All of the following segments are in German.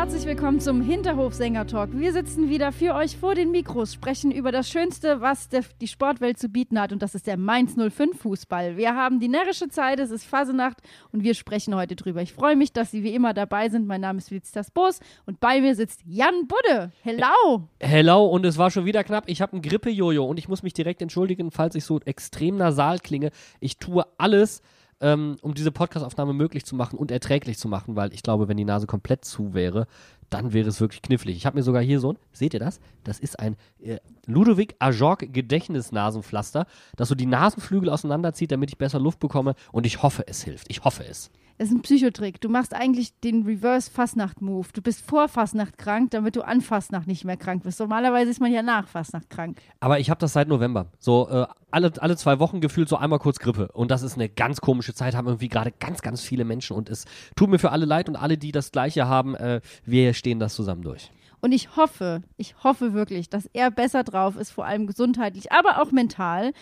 herzlich willkommen zum Hinterhofsänger-Talk. Wir sitzen wieder für euch vor den Mikros, sprechen über das Schönste, was der, die Sportwelt zu bieten hat und das ist der Mainz 05 Fußball. Wir haben die närrische Zeit, es ist Fasenacht und wir sprechen heute drüber. Ich freue mich, dass Sie wie immer dabei sind. Mein Name ist Felicitas Boos und bei mir sitzt Jan Budde. Hello! Hello und es war schon wieder knapp. Ich habe ein Grippe-Jojo und ich muss mich direkt entschuldigen, falls ich so extrem nasal klinge. Ich tue alles, ähm, um diese Podcastaufnahme möglich zu machen und erträglich zu machen, weil ich glaube, wenn die Nase komplett zu wäre, dann wäre es wirklich knifflig. Ich habe mir sogar hier so ein, seht ihr das? Das ist ein äh, Ludovic Ajorg Gedächtnisnasenpflaster, das so die Nasenflügel auseinanderzieht, damit ich besser Luft bekomme und ich hoffe, es hilft. Ich hoffe es. Das ist ein Psychotrick. Du machst eigentlich den Reverse-Fastnacht-Move. Du bist vor Fastnacht krank, damit du an Fastnacht nicht mehr krank bist. Normalerweise ist man ja nach Fastnacht krank. Aber ich habe das seit November. So äh, alle, alle zwei Wochen gefühlt so einmal kurz Grippe. Und das ist eine ganz komische Zeit, haben irgendwie gerade ganz, ganz viele Menschen. Und es tut mir für alle leid und alle, die das Gleiche haben, äh, wir stehen das zusammen durch. Und ich hoffe, ich hoffe wirklich, dass er besser drauf ist, vor allem gesundheitlich, aber auch mental.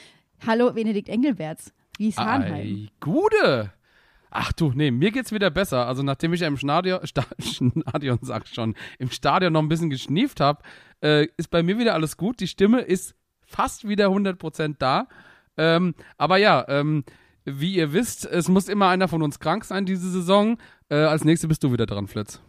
Hallo, Benedikt Engelberts. Wie ist Hahnheim? Ei, Gude! Ach du, nee, mir geht's wieder besser. Also nachdem ich ja im Stadion, Sta Stadion sag schon, im Stadion noch ein bisschen geschnieft habe, äh, ist bei mir wieder alles gut. Die Stimme ist fast wieder 100% da. Ähm, aber ja, ähm, wie ihr wisst, es muss immer einer von uns krank sein diese Saison. Äh, als nächstes bist du wieder dran, Flitz.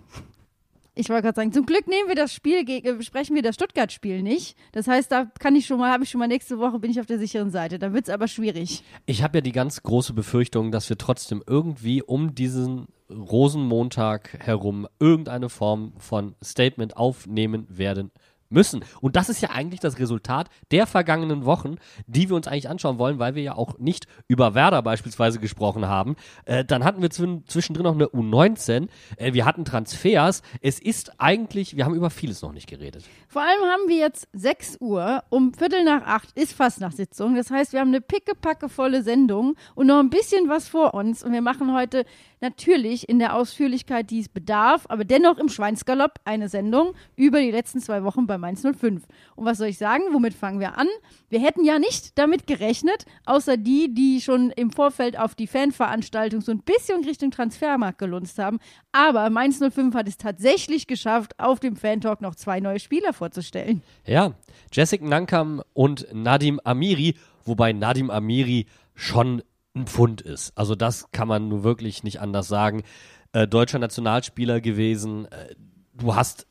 Ich wollte gerade sagen, zum Glück nehmen wir das Spiel, äh, besprechen wir das Stuttgart-Spiel nicht. Das heißt, da kann ich schon mal, habe ich schon mal nächste Woche, bin ich auf der sicheren Seite. Da wird es aber schwierig. Ich habe ja die ganz große Befürchtung, dass wir trotzdem irgendwie um diesen Rosenmontag herum irgendeine Form von Statement aufnehmen werden müssen. Und das ist ja eigentlich das Resultat der vergangenen Wochen, die wir uns eigentlich anschauen wollen, weil wir ja auch nicht über Werder beispielsweise gesprochen haben. Äh, dann hatten wir zwischen, zwischendrin noch eine U19. Äh, wir hatten Transfers. Es ist eigentlich, wir haben über vieles noch nicht geredet. Vor allem haben wir jetzt 6 Uhr, um Viertel nach acht ist Fastnachtssitzung. Das heißt, wir haben eine pickepackevolle Sendung und noch ein bisschen was vor uns. Und wir machen heute natürlich in der Ausführlichkeit, die es bedarf, aber dennoch im Schweinsgalopp eine Sendung über die letzten zwei Wochen bei Mainz 05. Und was soll ich sagen? Womit fangen wir an? Wir hätten ja nicht damit gerechnet, außer die, die schon im Vorfeld auf die Fanveranstaltung so ein bisschen Richtung Transfermarkt gelunzt haben. Aber Mainz 05 hat es tatsächlich geschafft, auf dem Fantalk noch zwei neue Spieler vorzustellen. Ja, Jessic Nankam und Nadim Amiri, wobei Nadim Amiri schon ein Pfund ist. Also das kann man nur wirklich nicht anders sagen. Äh, deutscher Nationalspieler gewesen. Äh, du hast,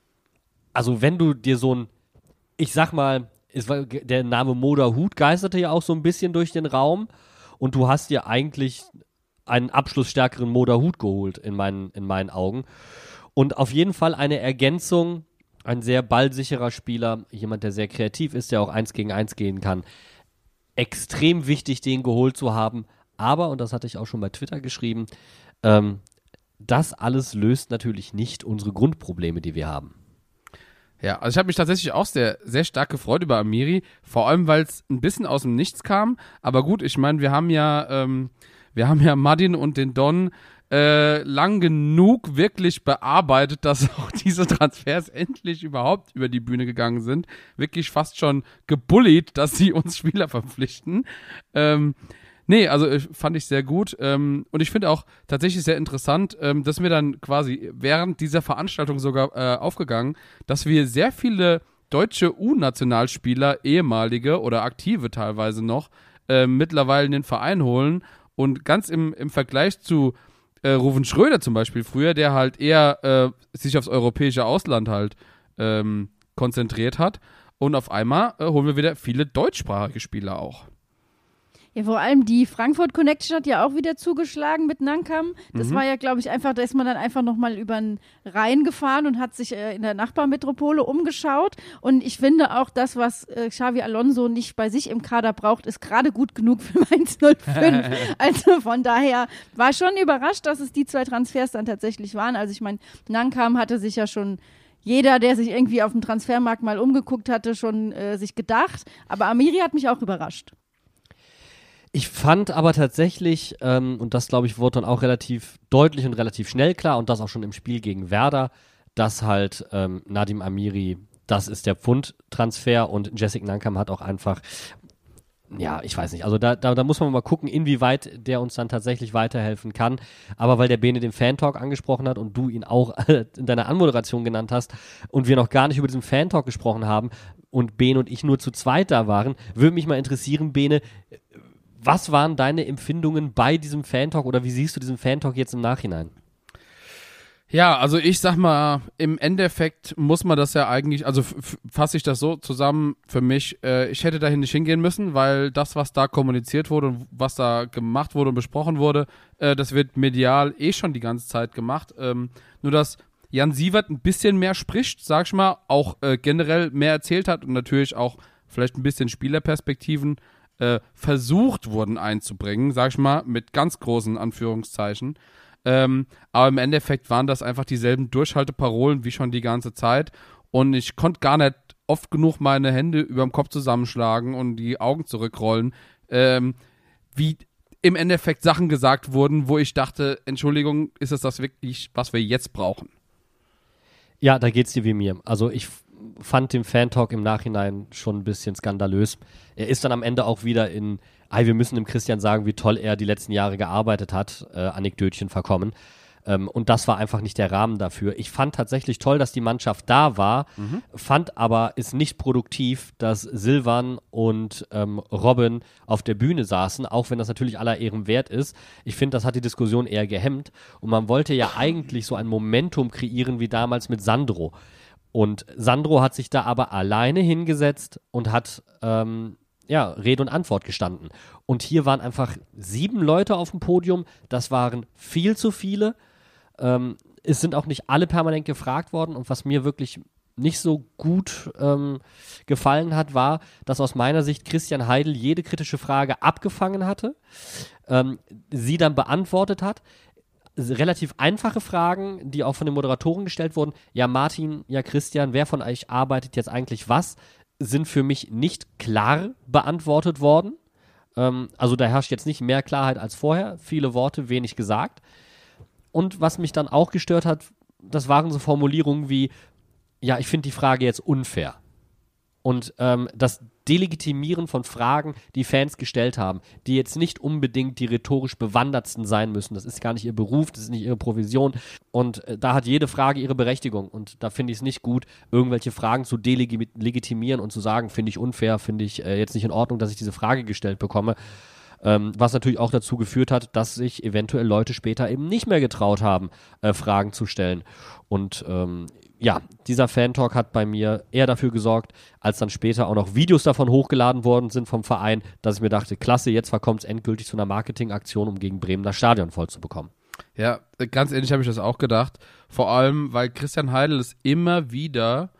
also wenn du dir so ein, ich sag mal, war, der Name Moda Hut geisterte ja auch so ein bisschen durch den Raum und du hast dir eigentlich einen abschlussstärkeren Moda Hut geholt in meinen, in meinen Augen. Und auf jeden Fall eine Ergänzung, ein sehr ballsicherer Spieler, jemand, der sehr kreativ ist, der auch eins gegen eins gehen kann. Extrem wichtig, den geholt zu haben. Aber, und das hatte ich auch schon bei Twitter geschrieben, ähm, das alles löst natürlich nicht unsere Grundprobleme, die wir haben. Ja, also ich habe mich tatsächlich auch sehr, sehr stark gefreut über Amiri, vor allem weil es ein bisschen aus dem Nichts kam. Aber gut, ich meine, wir haben ja, ähm, wir haben ja Madin und den Don äh, lang genug wirklich bearbeitet, dass auch diese Transfers endlich überhaupt über die Bühne gegangen sind. Wirklich fast schon gebullied, dass sie uns Spieler verpflichten. Ähm, Nee, also äh, fand ich sehr gut. Ähm, und ich finde auch tatsächlich sehr interessant, ähm, dass mir dann quasi während dieser Veranstaltung sogar äh, aufgegangen, dass wir sehr viele deutsche U-Nationalspieler, ehemalige oder aktive teilweise noch, äh, mittlerweile in den Verein holen. Und ganz im, im Vergleich zu äh, Ruven Schröder zum Beispiel früher, der halt eher äh, sich aufs europäische Ausland halt ähm, konzentriert hat. Und auf einmal äh, holen wir wieder viele deutschsprachige Spieler auch. Ja, vor allem die Frankfurt Connection hat ja auch wieder zugeschlagen mit Nankam. Das war ja, glaube ich, einfach, da ist man dann einfach nochmal über den Rhein gefahren und hat sich äh, in der Nachbarmetropole umgeschaut. Und ich finde auch das, was äh, Xavi Alonso nicht bei sich im Kader braucht, ist gerade gut genug für Mainz 05. also von daher war schon überrascht, dass es die zwei Transfers dann tatsächlich waren. Also ich meine, Nankam hatte sich ja schon jeder, der sich irgendwie auf dem Transfermarkt mal umgeguckt hatte, schon äh, sich gedacht. Aber Amiri hat mich auch überrascht. Ich fand aber tatsächlich, ähm, und das glaube ich wurde dann auch relativ deutlich und relativ schnell klar, und das auch schon im Spiel gegen Werder, dass halt ähm, Nadim Amiri, das ist der Pfund-Transfer und Jessic Nankam hat auch einfach, ja, ich weiß nicht, also da, da, da muss man mal gucken, inwieweit der uns dann tatsächlich weiterhelfen kann. Aber weil der Bene den Fan-Talk angesprochen hat und du ihn auch in deiner Anmoderation genannt hast und wir noch gar nicht über diesen Fan-Talk gesprochen haben und Bene und ich nur zu zweit da waren, würde mich mal interessieren, Bene, was waren deine Empfindungen bei diesem Fan-Talk oder wie siehst du diesen Fan-Talk jetzt im Nachhinein? Ja, also ich sag mal, im Endeffekt muss man das ja eigentlich, also fasse ich das so zusammen für mich, äh, ich hätte dahin nicht hingehen müssen, weil das, was da kommuniziert wurde und was da gemacht wurde und besprochen wurde, äh, das wird medial eh schon die ganze Zeit gemacht. Ähm, nur dass Jan Sievert ein bisschen mehr spricht, sag ich mal, auch äh, generell mehr erzählt hat und natürlich auch vielleicht ein bisschen Spielerperspektiven äh, versucht wurden einzubringen, sag ich mal, mit ganz großen Anführungszeichen. Ähm, aber im Endeffekt waren das einfach dieselben Durchhalteparolen wie schon die ganze Zeit. Und ich konnte gar nicht oft genug meine Hände über dem Kopf zusammenschlagen und die Augen zurückrollen, ähm, wie im Endeffekt Sachen gesagt wurden, wo ich dachte, Entschuldigung, ist es das wirklich, was wir jetzt brauchen? Ja, da geht's dir wie mir. Also ich fand den Fan-Talk im Nachhinein schon ein bisschen skandalös. Er ist dann am Ende auch wieder in, ey, wir müssen dem Christian sagen, wie toll er die letzten Jahre gearbeitet hat, äh, Anekdötchen verkommen. Ähm, und das war einfach nicht der Rahmen dafür. Ich fand tatsächlich toll, dass die Mannschaft da war, mhm. fand aber ist nicht produktiv, dass Silvan und ähm, Robin auf der Bühne saßen, auch wenn das natürlich aller Ehren wert ist. Ich finde, das hat die Diskussion eher gehemmt. Und man wollte ja eigentlich so ein Momentum kreieren wie damals mit Sandro. Und Sandro hat sich da aber alleine hingesetzt und hat ähm, ja, Rede und Antwort gestanden. Und hier waren einfach sieben Leute auf dem Podium. Das waren viel zu viele. Ähm, es sind auch nicht alle permanent gefragt worden. Und was mir wirklich nicht so gut ähm, gefallen hat, war, dass aus meiner Sicht Christian Heidel jede kritische Frage abgefangen hatte, ähm, sie dann beantwortet hat relativ einfache Fragen, die auch von den Moderatoren gestellt wurden. Ja, Martin, ja, Christian, wer von euch arbeitet jetzt eigentlich was? Sind für mich nicht klar beantwortet worden. Ähm, also da herrscht jetzt nicht mehr Klarheit als vorher. Viele Worte, wenig gesagt. Und was mich dann auch gestört hat, das waren so Formulierungen wie, ja, ich finde die Frage jetzt unfair. Und ähm, das Delegitimieren von Fragen, die Fans gestellt haben, die jetzt nicht unbedingt die rhetorisch bewandertsten sein müssen. Das ist gar nicht ihr Beruf, das ist nicht ihre Provision. Und äh, da hat jede Frage ihre Berechtigung. Und da finde ich es nicht gut, irgendwelche Fragen zu delegitimieren und zu sagen, finde ich unfair, finde ich äh, jetzt nicht in Ordnung, dass ich diese Frage gestellt bekomme. Ähm, was natürlich auch dazu geführt hat, dass sich eventuell Leute später eben nicht mehr getraut haben, äh, Fragen zu stellen. Und ähm, ja, dieser Fan-Talk hat bei mir eher dafür gesorgt, als dann später auch noch Videos davon hochgeladen worden sind vom Verein, dass ich mir dachte, klasse, jetzt verkommt es endgültig zu einer Marketingaktion, um gegen Bremen das Stadion voll zu bekommen. Ja, ganz ehrlich habe ich das auch gedacht. Vor allem, weil Christian Heidel es immer wieder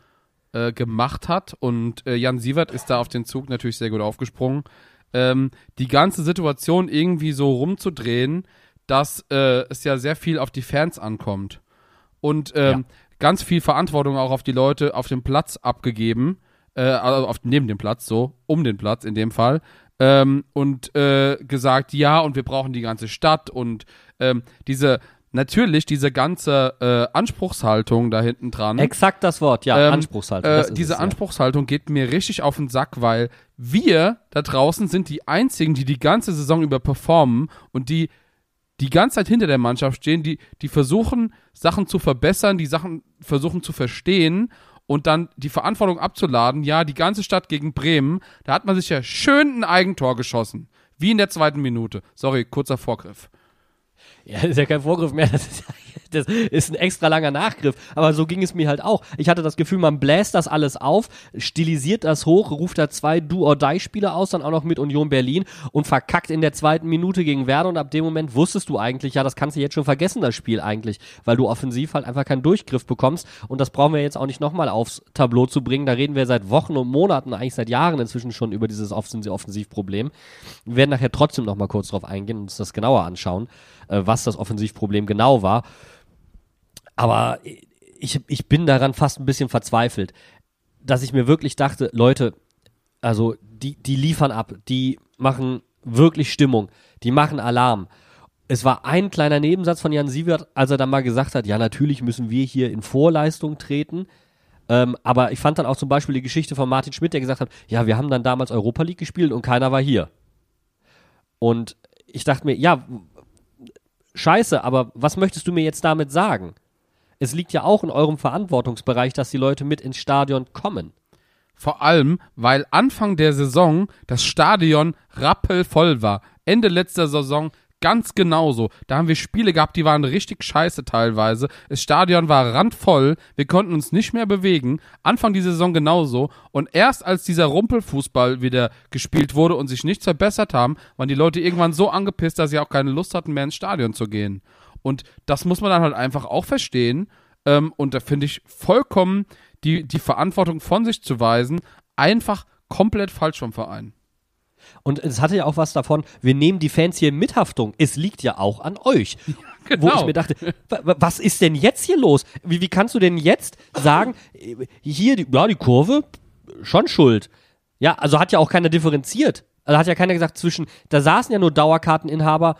äh, gemacht hat und äh, Jan Sievert ist da auf den Zug natürlich sehr gut aufgesprungen. Ähm, die ganze Situation irgendwie so rumzudrehen, dass äh, es ja sehr viel auf die Fans ankommt. Und ähm, ja ganz viel Verantwortung auch auf die Leute auf dem Platz abgegeben, äh, also auf, neben dem Platz, so, um den Platz in dem Fall, ähm, und äh, gesagt, ja, und wir brauchen die ganze Stadt und ähm, diese, natürlich diese ganze äh, Anspruchshaltung da hinten dran. Exakt das Wort, ja, ähm, Anspruchshaltung. Äh, diese es, Anspruchshaltung ja. geht mir richtig auf den Sack, weil wir da draußen sind die einzigen, die die ganze Saison über performen und die die ganze Zeit hinter der Mannschaft stehen, die, die versuchen, Sachen zu verbessern, die Sachen versuchen zu verstehen und dann die Verantwortung abzuladen. Ja, die ganze Stadt gegen Bremen, da hat man sich ja schön ein Eigentor geschossen. Wie in der zweiten Minute. Sorry, kurzer Vorgriff. Ja, das ist ja kein Vorgriff mehr, das ist ja das ist ein extra langer Nachgriff. Aber so ging es mir halt auch. Ich hatte das Gefühl, man bläst das alles auf, stilisiert das hoch, ruft da zwei Do-or-Die-Spieler aus, dann auch noch mit Union Berlin und verkackt in der zweiten Minute gegen Werder. Und ab dem Moment wusstest du eigentlich, ja, das kannst du jetzt schon vergessen, das Spiel eigentlich, weil du offensiv halt einfach keinen Durchgriff bekommst. Und das brauchen wir jetzt auch nicht nochmal aufs Tableau zu bringen. Da reden wir seit Wochen und Monaten, eigentlich seit Jahren inzwischen schon über dieses Offensivproblem. Wir werden nachher trotzdem nochmal kurz drauf eingehen und uns das genauer anschauen, äh, was das Offensivproblem genau war. Aber ich, ich bin daran fast ein bisschen verzweifelt, dass ich mir wirklich dachte, Leute, also die, die liefern ab, die machen wirklich Stimmung, die machen Alarm. Es war ein kleiner Nebensatz von Jan Sievert, als er dann mal gesagt hat, ja, natürlich müssen wir hier in Vorleistung treten. Ähm, aber ich fand dann auch zum Beispiel die Geschichte von Martin Schmidt, der gesagt hat, ja, wir haben dann damals Europa League gespielt und keiner war hier. Und ich dachte mir, ja, scheiße, aber was möchtest du mir jetzt damit sagen? Es liegt ja auch in eurem Verantwortungsbereich, dass die Leute mit ins Stadion kommen. Vor allem, weil Anfang der Saison das Stadion rappelvoll war. Ende letzter Saison ganz genauso. Da haben wir Spiele gehabt, die waren richtig scheiße teilweise. Das Stadion war randvoll, wir konnten uns nicht mehr bewegen. Anfang dieser Saison genauso. Und erst als dieser Rumpelfußball wieder gespielt wurde und sich nichts verbessert haben, waren die Leute irgendwann so angepisst, dass sie auch keine Lust hatten, mehr ins Stadion zu gehen. Und das muss man dann halt einfach auch verstehen. Ähm, und da finde ich vollkommen die, die Verantwortung von sich zu weisen, einfach komplett falsch vom Verein. Und es hatte ja auch was davon, wir nehmen die Fans hier in Mithaftung. Es liegt ja auch an euch. Genau. Wo ich mir dachte, was ist denn jetzt hier los? Wie, wie kannst du denn jetzt sagen, hier, die, ja, die Kurve, schon schuld. Ja, also hat ja auch keiner differenziert. Also hat ja keiner gesagt zwischen, da saßen ja nur Dauerkarteninhaber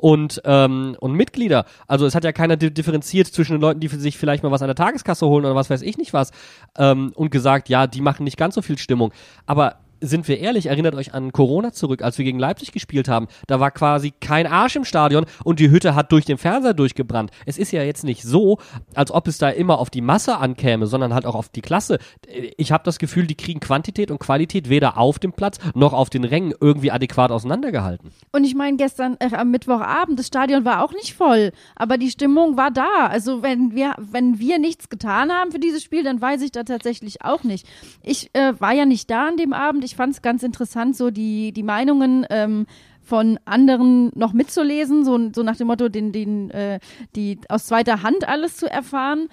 und, ähm, und Mitglieder. Also es hat ja keiner differenziert zwischen den Leuten, die sich vielleicht mal was an der Tageskasse holen oder was weiß ich nicht was ähm, und gesagt, ja, die machen nicht ganz so viel Stimmung. Aber sind wir ehrlich, erinnert euch an Corona zurück, als wir gegen Leipzig gespielt haben. Da war quasi kein Arsch im Stadion und die Hütte hat durch den Fernseher durchgebrannt. Es ist ja jetzt nicht so, als ob es da immer auf die Masse ankäme, sondern halt auch auf die Klasse. Ich habe das Gefühl, die kriegen Quantität und Qualität weder auf dem Platz noch auf den Rängen irgendwie adäquat auseinandergehalten. Und ich meine, gestern äh, am Mittwochabend, das Stadion war auch nicht voll, aber die Stimmung war da. Also wenn wir, wenn wir nichts getan haben für dieses Spiel, dann weiß ich da tatsächlich auch nicht. Ich äh, war ja nicht da an dem Abend. Ich fand es ganz interessant, so die, die Meinungen ähm, von anderen noch mitzulesen, so, so nach dem Motto, den, den, äh, die aus zweiter Hand alles zu erfahren.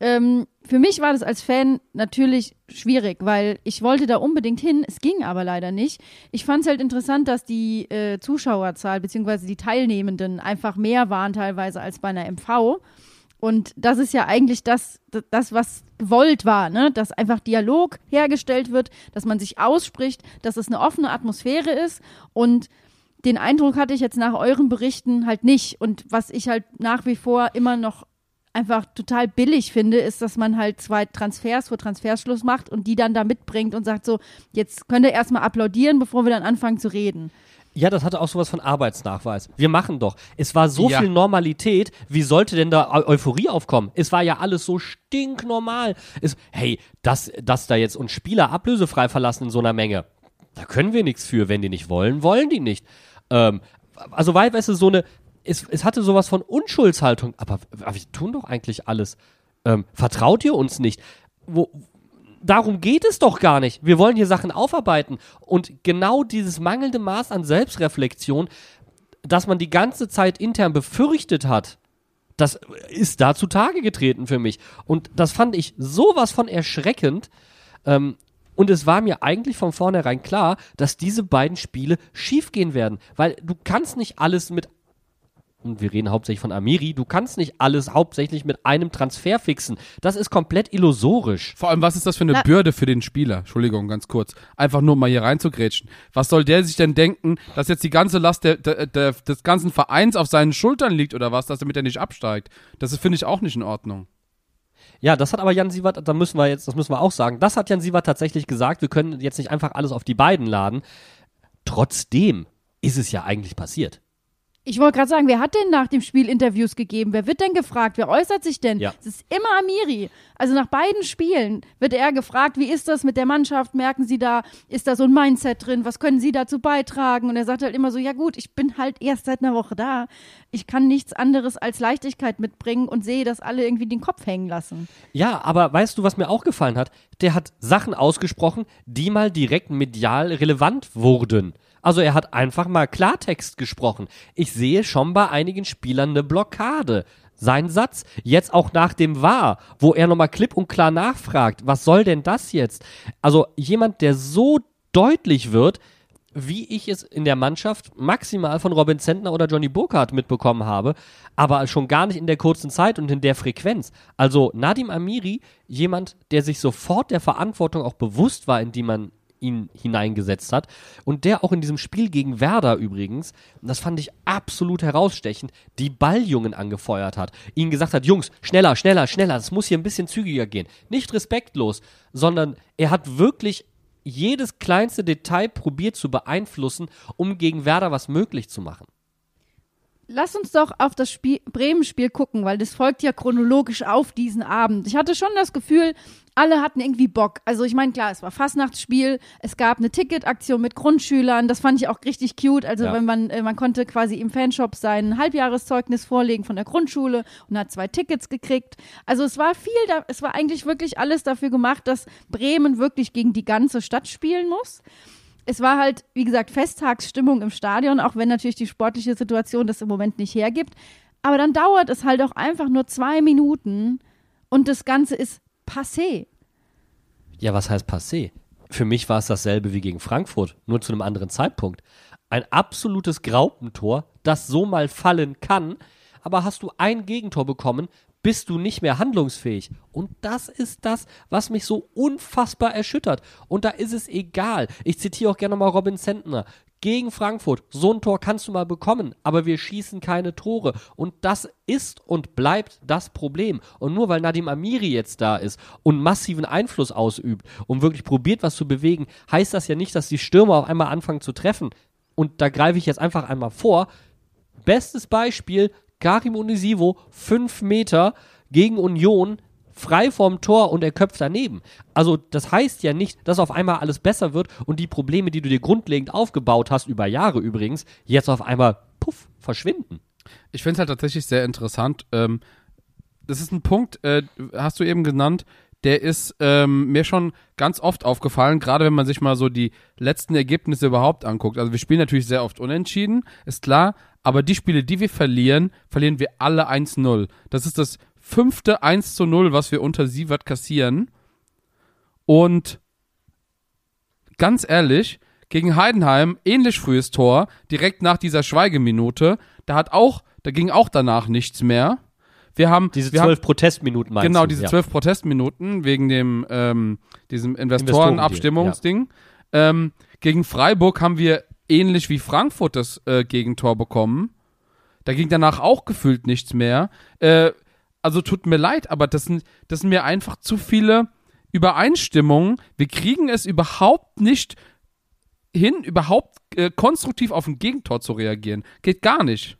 Ähm, für mich war das als Fan natürlich schwierig, weil ich wollte da unbedingt hin, es ging aber leider nicht. Ich fand es halt interessant, dass die äh, Zuschauerzahl bzw. die Teilnehmenden einfach mehr waren teilweise als bei einer MV. Und das ist ja eigentlich das, das, was gewollt war, ne? dass einfach Dialog hergestellt wird, dass man sich ausspricht, dass es eine offene Atmosphäre ist. Und den Eindruck hatte ich jetzt nach euren Berichten halt nicht. Und was ich halt nach wie vor immer noch einfach total billig finde, ist, dass man halt zwei Transfers vor Transferschluss macht und die dann da mitbringt und sagt so, jetzt könnt ihr erstmal applaudieren, bevor wir dann anfangen zu reden. Ja, das hatte auch sowas von Arbeitsnachweis. Wir machen doch. Es war so Ja. viel Normalität. Wie sollte denn da Eu Euphorie aufkommen? Es war ja alles so stinknormal. Es, hey, dass, dass da jetzt uns Spieler ablösefrei verlassen in so einer Menge, da können wir nichts für. Wenn die nicht wollen, wollen die nicht. Ähm, also, weil, weißt du, so eine, es, es hatte sowas von Unschuldshaltung. Aber, aber wir tun doch eigentlich alles. Ähm, vertraut ihr uns nicht? Wo, darum geht es doch gar nicht. Wir wollen hier Sachen aufarbeiten. Und genau dieses mangelnde Maß an Selbstreflexion, das man die ganze Zeit intern befürchtet hat, das ist da zutage getreten für mich. Und das fand ich sowas von erschreckend. Ähm, und es war mir eigentlich von vornherein klar, dass diese beiden Spiele schiefgehen werden. Weil du kannst nicht alles mit und wir reden hauptsächlich von Amiri, du kannst nicht alles hauptsächlich mit einem Transfer fixen. Das ist komplett illusorisch. Vor allem, was ist das für eine Na- Bürde für den Spieler? Entschuldigung, ganz kurz. Einfach nur mal hier reinzugrätschen. Was soll der sich denn denken, dass jetzt die ganze Last der, der, der, des ganzen Vereins auf seinen Schultern liegt oder was, dass damit er nicht absteigt? Das ist, finde ich, auch nicht in Ordnung. Ja, das hat aber Jan Sievert, da müssen wir jetzt, das müssen wir auch sagen, das hat Jan Sievert tatsächlich gesagt, wir können jetzt nicht einfach alles auf die beiden laden. Trotzdem ist es ja eigentlich passiert. Ich wollte gerade sagen, wer hat denn nach dem Spiel Interviews gegeben? Wer wird denn gefragt? Wer äußert sich denn? Ja. Es ist immer Amiri. Also nach beiden Spielen wird er gefragt, wie ist das mit der Mannschaft? Merken Sie da, ist da so ein Mindset drin? Was können Sie dazu beitragen? Und er sagt halt immer so, ja gut, ich bin halt erst seit einer Woche da. Ich kann nichts anderes als Leichtigkeit mitbringen und sehe, dass alle irgendwie den Kopf hängen lassen. Ja, aber weißt du, was mir auch gefallen hat? Der hat Sachen ausgesprochen, die mal direkt medial relevant wurden. Also er hat einfach mal Klartext gesprochen. Ich sehe schon bei einigen Spielern eine Blockade. Sein Satz, jetzt auch nach dem War, wo er nochmal klipp und klar nachfragt, was soll denn das jetzt? Also jemand, der so deutlich wird, wie ich es in der Mannschaft maximal von Robin Zentner oder Johnny Burkhardt mitbekommen habe, aber schon gar nicht in der kurzen Zeit und in der Frequenz. Also Nadim Amiri, jemand, der sich sofort der Verantwortung auch bewusst war, in die man ihn hineingesetzt hat und der auch in diesem Spiel gegen Werder übrigens, das fand ich absolut herausstechend, die Balljungen angefeuert hat, ihnen gesagt hat, Jungs, schneller, schneller, schneller, es muss hier ein bisschen zügiger gehen. Nicht respektlos, sondern er hat wirklich jedes kleinste Detail probiert zu beeinflussen, um gegen Werder was möglich zu machen. Lass uns doch auf das Spiel, Bremen-Spiel gucken, weil das folgt ja chronologisch auf diesen Abend. Ich hatte schon das Gefühl, alle hatten irgendwie Bock. Also ich meine, klar, es war Fastnachtsspiel, es gab eine Ticketaktion mit Grundschülern, das fand ich auch richtig cute. Also Ja. wenn man, äh, man konnte quasi im Fanshop sein Halbjahreszeugnis vorlegen von der Grundschule und hat zwei Tickets gekriegt. Also es war viel, da, es war eigentlich wirklich alles dafür gemacht, dass Bremen wirklich gegen die ganze Stadt spielen muss es war halt, wie gesagt, Festtagsstimmung im Stadion, auch wenn natürlich die sportliche Situation das im Moment nicht hergibt. Aber dann dauert es halt auch einfach nur zwei Minuten und das Ganze ist passé. Ja, was heißt passé? Für mich war es dasselbe wie gegen Frankfurt, nur zu einem anderen Zeitpunkt. Ein absolutes Graupentor, das so mal fallen kann, aber hast du ein Gegentor bekommen, bist du nicht mehr handlungsfähig. Und das ist das, was mich so unfassbar erschüttert. Und da ist es egal. Ich zitiere auch gerne mal Robin Zentner. Gegen Frankfurt, so ein Tor kannst du mal bekommen, aber wir schießen keine Tore. Und das ist und bleibt das Problem. Und nur weil Nadim Amiri jetzt da ist und massiven Einfluss ausübt und wirklich probiert, was zu bewegen, heißt das ja nicht, dass die Stürmer auf einmal anfangen zu treffen. Und da greife ich jetzt einfach einmal vor. Bestes Beispiel, Karim Unisivo, 5 Meter gegen Union, frei vorm Tor und er köpft daneben. Also das heißt ja nicht, dass auf einmal alles besser wird und die Probleme, die du dir grundlegend aufgebaut hast, über Jahre übrigens, jetzt auf einmal, puff, verschwinden. Ich finde es halt tatsächlich sehr interessant. Ähm, das ist ein Punkt, äh, hast du eben genannt, der ist ähm, mir schon ganz oft aufgefallen, gerade wenn man sich mal so die letzten Ergebnisse überhaupt anguckt. Also wir spielen natürlich sehr oft unentschieden, ist klar, aber die Spiele, die wir verlieren, verlieren wir alle 1-0. Das ist das fünfte 1 zu 0, was wir unter Sievert kassieren. Und ganz ehrlich, gegen Heidenheim, ähnlich frühes Tor, direkt nach dieser Schweigeminute, da hat auch, da ging auch danach nichts mehr. Wir haben Diese zwölf Protestminuten meinst Genau, diese ja. zwölf Protestminuten wegen dem ähm, diesem Investorenabstimmungsding. Ähm, gegen Freiburg haben wir ähnlich wie Frankfurt das äh, Gegentor bekommen. Da ging danach auch gefühlt nichts mehr. Äh, also tut mir leid, aber das sind, das sind mir einfach zu viele Übereinstimmungen. Wir kriegen es überhaupt nicht hin, überhaupt äh, konstruktiv auf ein Gegentor zu reagieren. Geht gar nicht.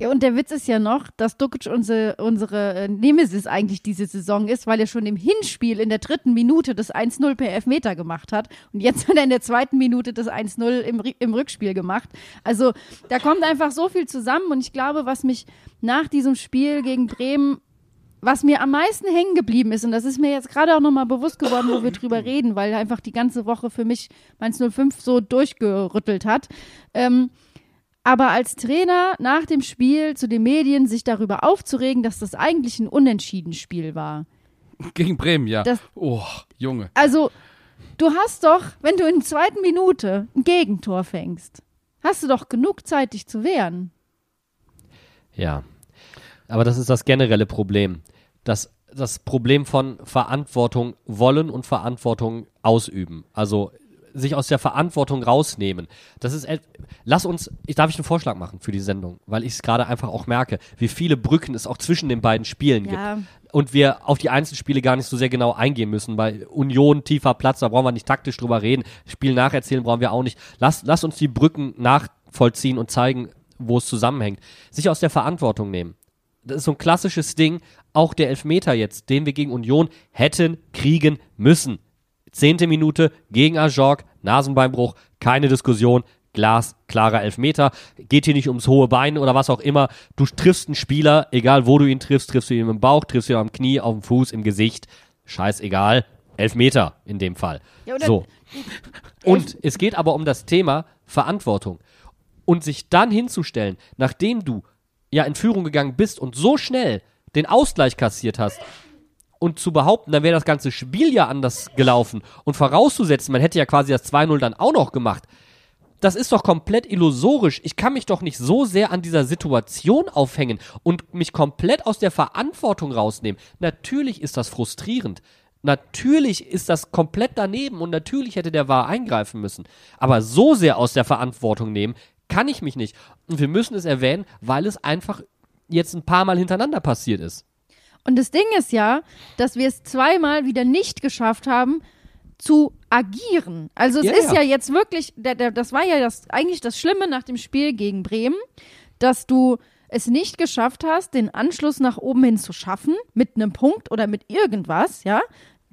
Ja, und der Witz ist ja noch, dass Dukic unsere, unsere äh, Nemesis eigentlich diese Saison ist, weil er schon im Hinspiel in der dritten Minute das 1-0 per Elfmeter gemacht hat. Und jetzt hat er in der zweiten Minute das 1-0 im, im Rückspiel gemacht. Also da kommt einfach so viel zusammen. Und ich glaube, was mich nach diesem Spiel gegen Bremen was mir am meisten hängen geblieben ist, und das ist mir jetzt gerade auch nochmal bewusst geworden, wo wir drüber reden, weil einfach die ganze Woche für mich Mainz 05 so durchgerüttelt hat. Ähm, aber als Trainer nach dem Spiel zu den Medien sich darüber aufzuregen, dass das eigentlich ein Unentschieden-Spiel war. Gegen Bremen, ja. Das- oh, Junge. Also, du hast doch, wenn du in der zweiten Minute ein Gegentor fängst, hast du doch genug Zeit, dich zu wehren. Ja. Aber das ist das generelle Problem. Das, das Problem von Verantwortung wollen und Verantwortung ausüben. Also sich aus der Verantwortung rausnehmen. Das ist, lass uns, ich darf ich einen Vorschlag machen für die Sendung, weil ich es gerade einfach auch merke, wie viele Brücken es auch zwischen den beiden Spielen Ja. gibt. Und wir auf die Einzelspiele gar nicht so sehr genau eingehen müssen, weil Union, tiefer Platz, da brauchen wir nicht taktisch drüber reden. Spiel nacherzählen brauchen wir auch nicht. Lass, lass uns die Brücken nachvollziehen und zeigen, wo es zusammenhängt, sich aus der Verantwortung nehmen. Das ist so ein klassisches Ding, auch der Elfmeter jetzt, den wir gegen Union hätten kriegen müssen. Zehnte Minute gegen Ajorg, Nasenbeinbruch, keine Diskussion, Glas, klarer Elfmeter. Geht hier nicht ums hohe Bein oder was auch immer. Du triffst einen Spieler, egal wo du ihn triffst, triffst du ihn im Bauch, triffst du ihn am Knie, auf dem Fuß, im Gesicht. Scheißegal. Elfmeter in dem Fall. Ja, so. Und es geht aber um das Thema Verantwortung. Und sich dann hinzustellen, nachdem du ja in Führung gegangen bist und so schnell den Ausgleich kassiert hast, und zu behaupten, dann wäre das ganze Spiel ja anders gelaufen und vorauszusetzen, man hätte ja quasi das 2-0 dann auch noch gemacht. Das ist doch komplett illusorisch. Ich kann mich doch nicht so sehr an dieser Situation aufhängen und mich komplett aus der Verantwortung rausnehmen. Natürlich ist das frustrierend. Natürlich ist das komplett daneben und natürlich hätte der Wahr eingreifen müssen. Aber so sehr aus der Verantwortung nehmen, kann ich mich nicht. Und wir müssen es erwähnen, weil es einfach jetzt ein paar Mal hintereinander passiert ist. Und das Ding ist ja, dass wir es zweimal wieder nicht geschafft haben, zu agieren. Also es Ja, ist ja. ja jetzt wirklich, das war ja das, eigentlich das Schlimme nach dem Spiel gegen Bremen, dass du es nicht geschafft hast, den Anschluss nach oben hin zu schaffen, mit einem Punkt oder mit irgendwas, ja,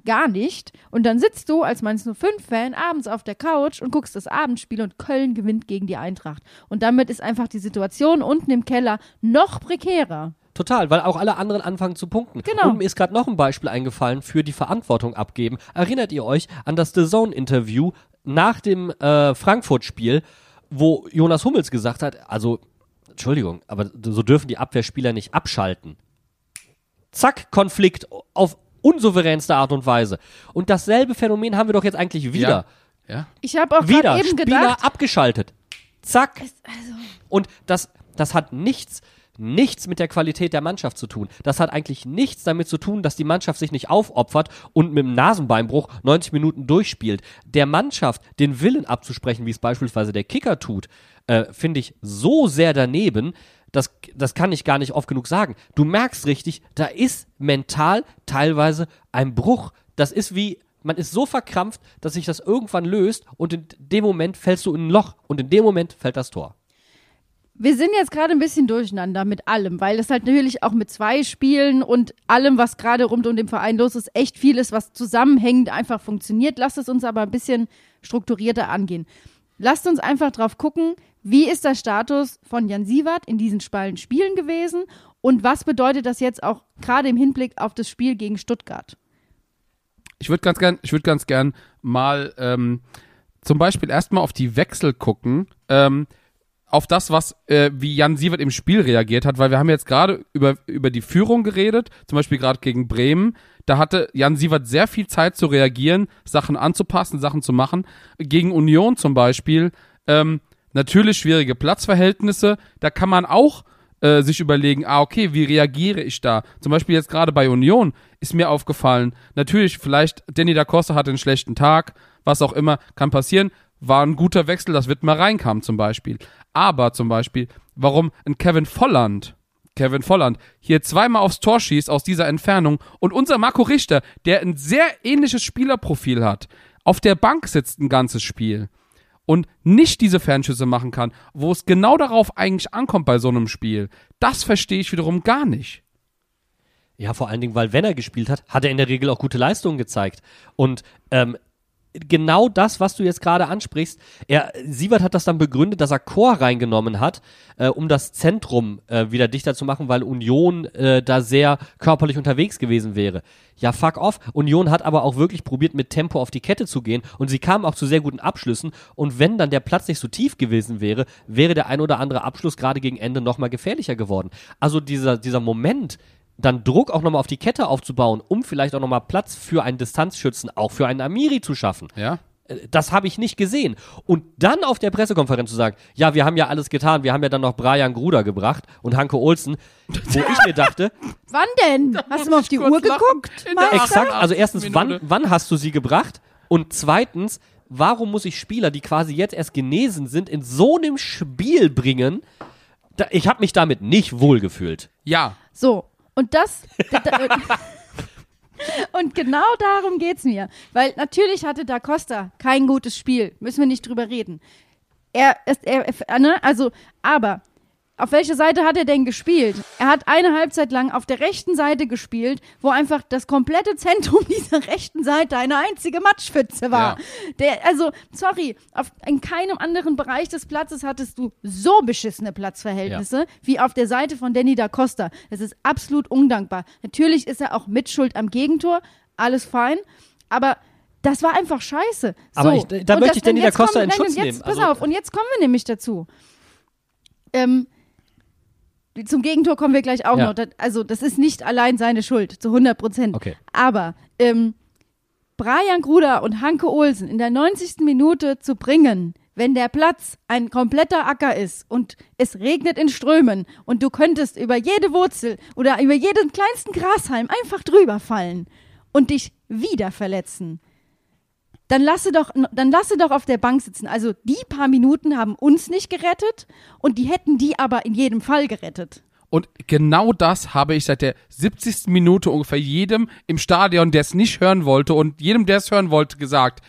gar nicht. Und dann sitzt du als Mainz 05-Fan abends auf der Couch und guckst das Abendspiel und Köln gewinnt gegen die Eintracht. Und damit ist einfach die Situation unten im Keller noch prekärer. Total, weil auch alle anderen anfangen zu punkten. Genau. Und mir ist gerade noch ein Beispiel eingefallen für die Verantwortung abgeben. Erinnert ihr euch an das The Zone-Interview nach dem äh, Frankfurt-Spiel, wo Jonas Hummels gesagt hat, also, Entschuldigung, aber so dürfen die Abwehrspieler nicht abschalten. Zack, Konflikt auf unsouveränste Art und Weise. Und dasselbe Phänomen haben wir doch jetzt eigentlich wieder. Ja. ja. Ich habe auch Wieder, gerade eben Spieler gedacht, abgeschaltet. Zack. also, Und das, das hat nichts, nichts mit der Qualität der Mannschaft zu tun. Das hat eigentlich nichts damit zu tun, dass die Mannschaft sich nicht aufopfert und mit dem Nasenbeinbruch 90 Minuten durchspielt. Der Mannschaft den Willen abzusprechen, wie es beispielsweise der Kicker tut, äh, finde ich so sehr daneben. Das, das kann ich gar nicht oft genug sagen. Du merkst richtig, da ist mental teilweise ein Bruch. Das ist wie, man ist so verkrampft, dass sich das irgendwann löst und in dem Moment fällst du in ein Loch und in dem Moment fällt das Tor. Wir sind jetzt gerade ein bisschen durcheinander mit allem, weil es halt natürlich auch mit zwei Spielen und allem, was gerade rund um den Verein los ist, echt viel ist, was zusammenhängend einfach funktioniert. Lasst es uns aber ein bisschen strukturierter angehen. Lasst uns einfach drauf gucken, wie ist der Status von Jan Siewert in diesen beiden Spielen gewesen und was bedeutet das jetzt auch gerade im Hinblick auf das Spiel gegen Stuttgart? Ich würde ganz gern, ich würde ganz gern mal ähm, zum Beispiel erstmal auf die Wechsel gucken, ähm, auf das, was äh, wie Jan Sievert im Spiel reagiert hat, weil wir haben jetzt gerade über über die Führung geredet, zum Beispiel gerade gegen Bremen. Da hatte Jan Sievert sehr viel Zeit zu reagieren, Sachen anzupassen, Sachen zu machen. Gegen Union zum Beispiel ähm, natürlich schwierige Platzverhältnisse. Da kann man auch äh, sich überlegen, ah, okay, wie reagiere ich da? Zum Beispiel jetzt gerade bei Union ist mir aufgefallen, natürlich, vielleicht Danny da Costa hatte einen schlechten Tag, was auch immer, kann passieren, war ein guter Wechsel, dass Wittmer reinkam zum Beispiel. Aber zum Beispiel, warum ein Kevin Volland, Kevin Volland, hier zweimal aufs Tor schießt aus dieser Entfernung und unser Marco Richter, der ein sehr ähnliches Spielerprofil hat, auf der Bank sitzt ein ganzes Spiel und nicht diese Fernschüsse machen kann, wo es genau darauf eigentlich ankommt bei so einem Spiel, das verstehe ich wiederum gar nicht. Ja, vor allen Dingen, weil wenn er gespielt hat, hat er in der Regel auch gute Leistungen gezeigt. Und ähm, genau das, was du jetzt gerade ansprichst, er, Sievert hat das dann begründet, dass er Chor reingenommen hat, äh, um das Zentrum äh, wieder dichter zu machen, weil Union äh, da sehr körperlich unterwegs gewesen wäre. Ja, fuck off. Union hat aber auch wirklich probiert, mit Tempo auf die Kette zu gehen und sie kamen auch zu sehr guten Abschlüssen. Und wenn dann der Platz nicht so tief gewesen wäre, wäre der ein oder andere Abschluss gerade gegen Ende nochmal gefährlicher geworden. Also dieser, dieser Moment, dann Druck auch nochmal auf die Kette aufzubauen, um vielleicht auch nochmal Platz für einen Distanzschützen, auch für einen Amiri zu schaffen. Ja? Äh, Das habe ich nicht gesehen. Und dann auf der Pressekonferenz zu sagen, ja, wir haben ja alles getan, wir haben ja dann noch Brian Gruder gebracht und Hanke Olsen, wo ich mir dachte, Wann denn? Hast du mal auf die Uhr geguckt? Exakt, also erstens, wann, Minute. wann hast du sie gebracht? Und zweitens, warum muss ich Spieler, die quasi jetzt erst genesen sind, in so einem Spiel bringen? Da, ich habe mich damit nicht wohlgefühlt. Ja. So, und das. da- da- und genau darum geht's mir. Weil natürlich hatte Da Costa kein gutes Spiel. Müssen wir nicht drüber reden. Er ist, er, ne? also, aber auf welche Seite hat er denn gespielt? Er hat eine Halbzeit lang auf der rechten Seite gespielt, wo einfach das komplette Zentrum dieser rechten Seite eine einzige Matschpfütze war. Ja. Der, also, sorry, auf, in keinem anderen Bereich des Platzes hattest du so beschissene Platzverhältnisse wie auf der Seite von Danny da Costa. Das ist absolut undankbar. Natürlich ist er auch Mitschuld am Gegentor, alles fein, aber das war einfach scheiße. Aber so. ich- da Und möchte das- ich Danny da Costa kommen- in Schutz und jetzt, nehmen. Pass Also- auf, und jetzt kommen wir nämlich dazu. Ähm, zum Gegentor kommen wir gleich auch Ja. noch. Das, also, das ist nicht allein seine Schuld, zu 100 Prozent. Okay. Aber ähm, Brian Gruder und Hanke Olsen in der 90. Minute zu bringen, wenn der Platz ein kompletter Acker ist und es regnet in Strömen und du könntest über jede Wurzel oder über jeden kleinsten Grashalm einfach drüber fallen und dich wieder verletzen, dann lasse doch, dann lasse doch auf der Bank sitzen. Also die paar Minuten haben uns nicht gerettet und die hätten die aber in jedem Fall gerettet. Und genau das habe ich seit der 70. Minute ungefähr jedem im Stadion, der es nicht hören wollte und jedem, der es hören wollte, gesagt.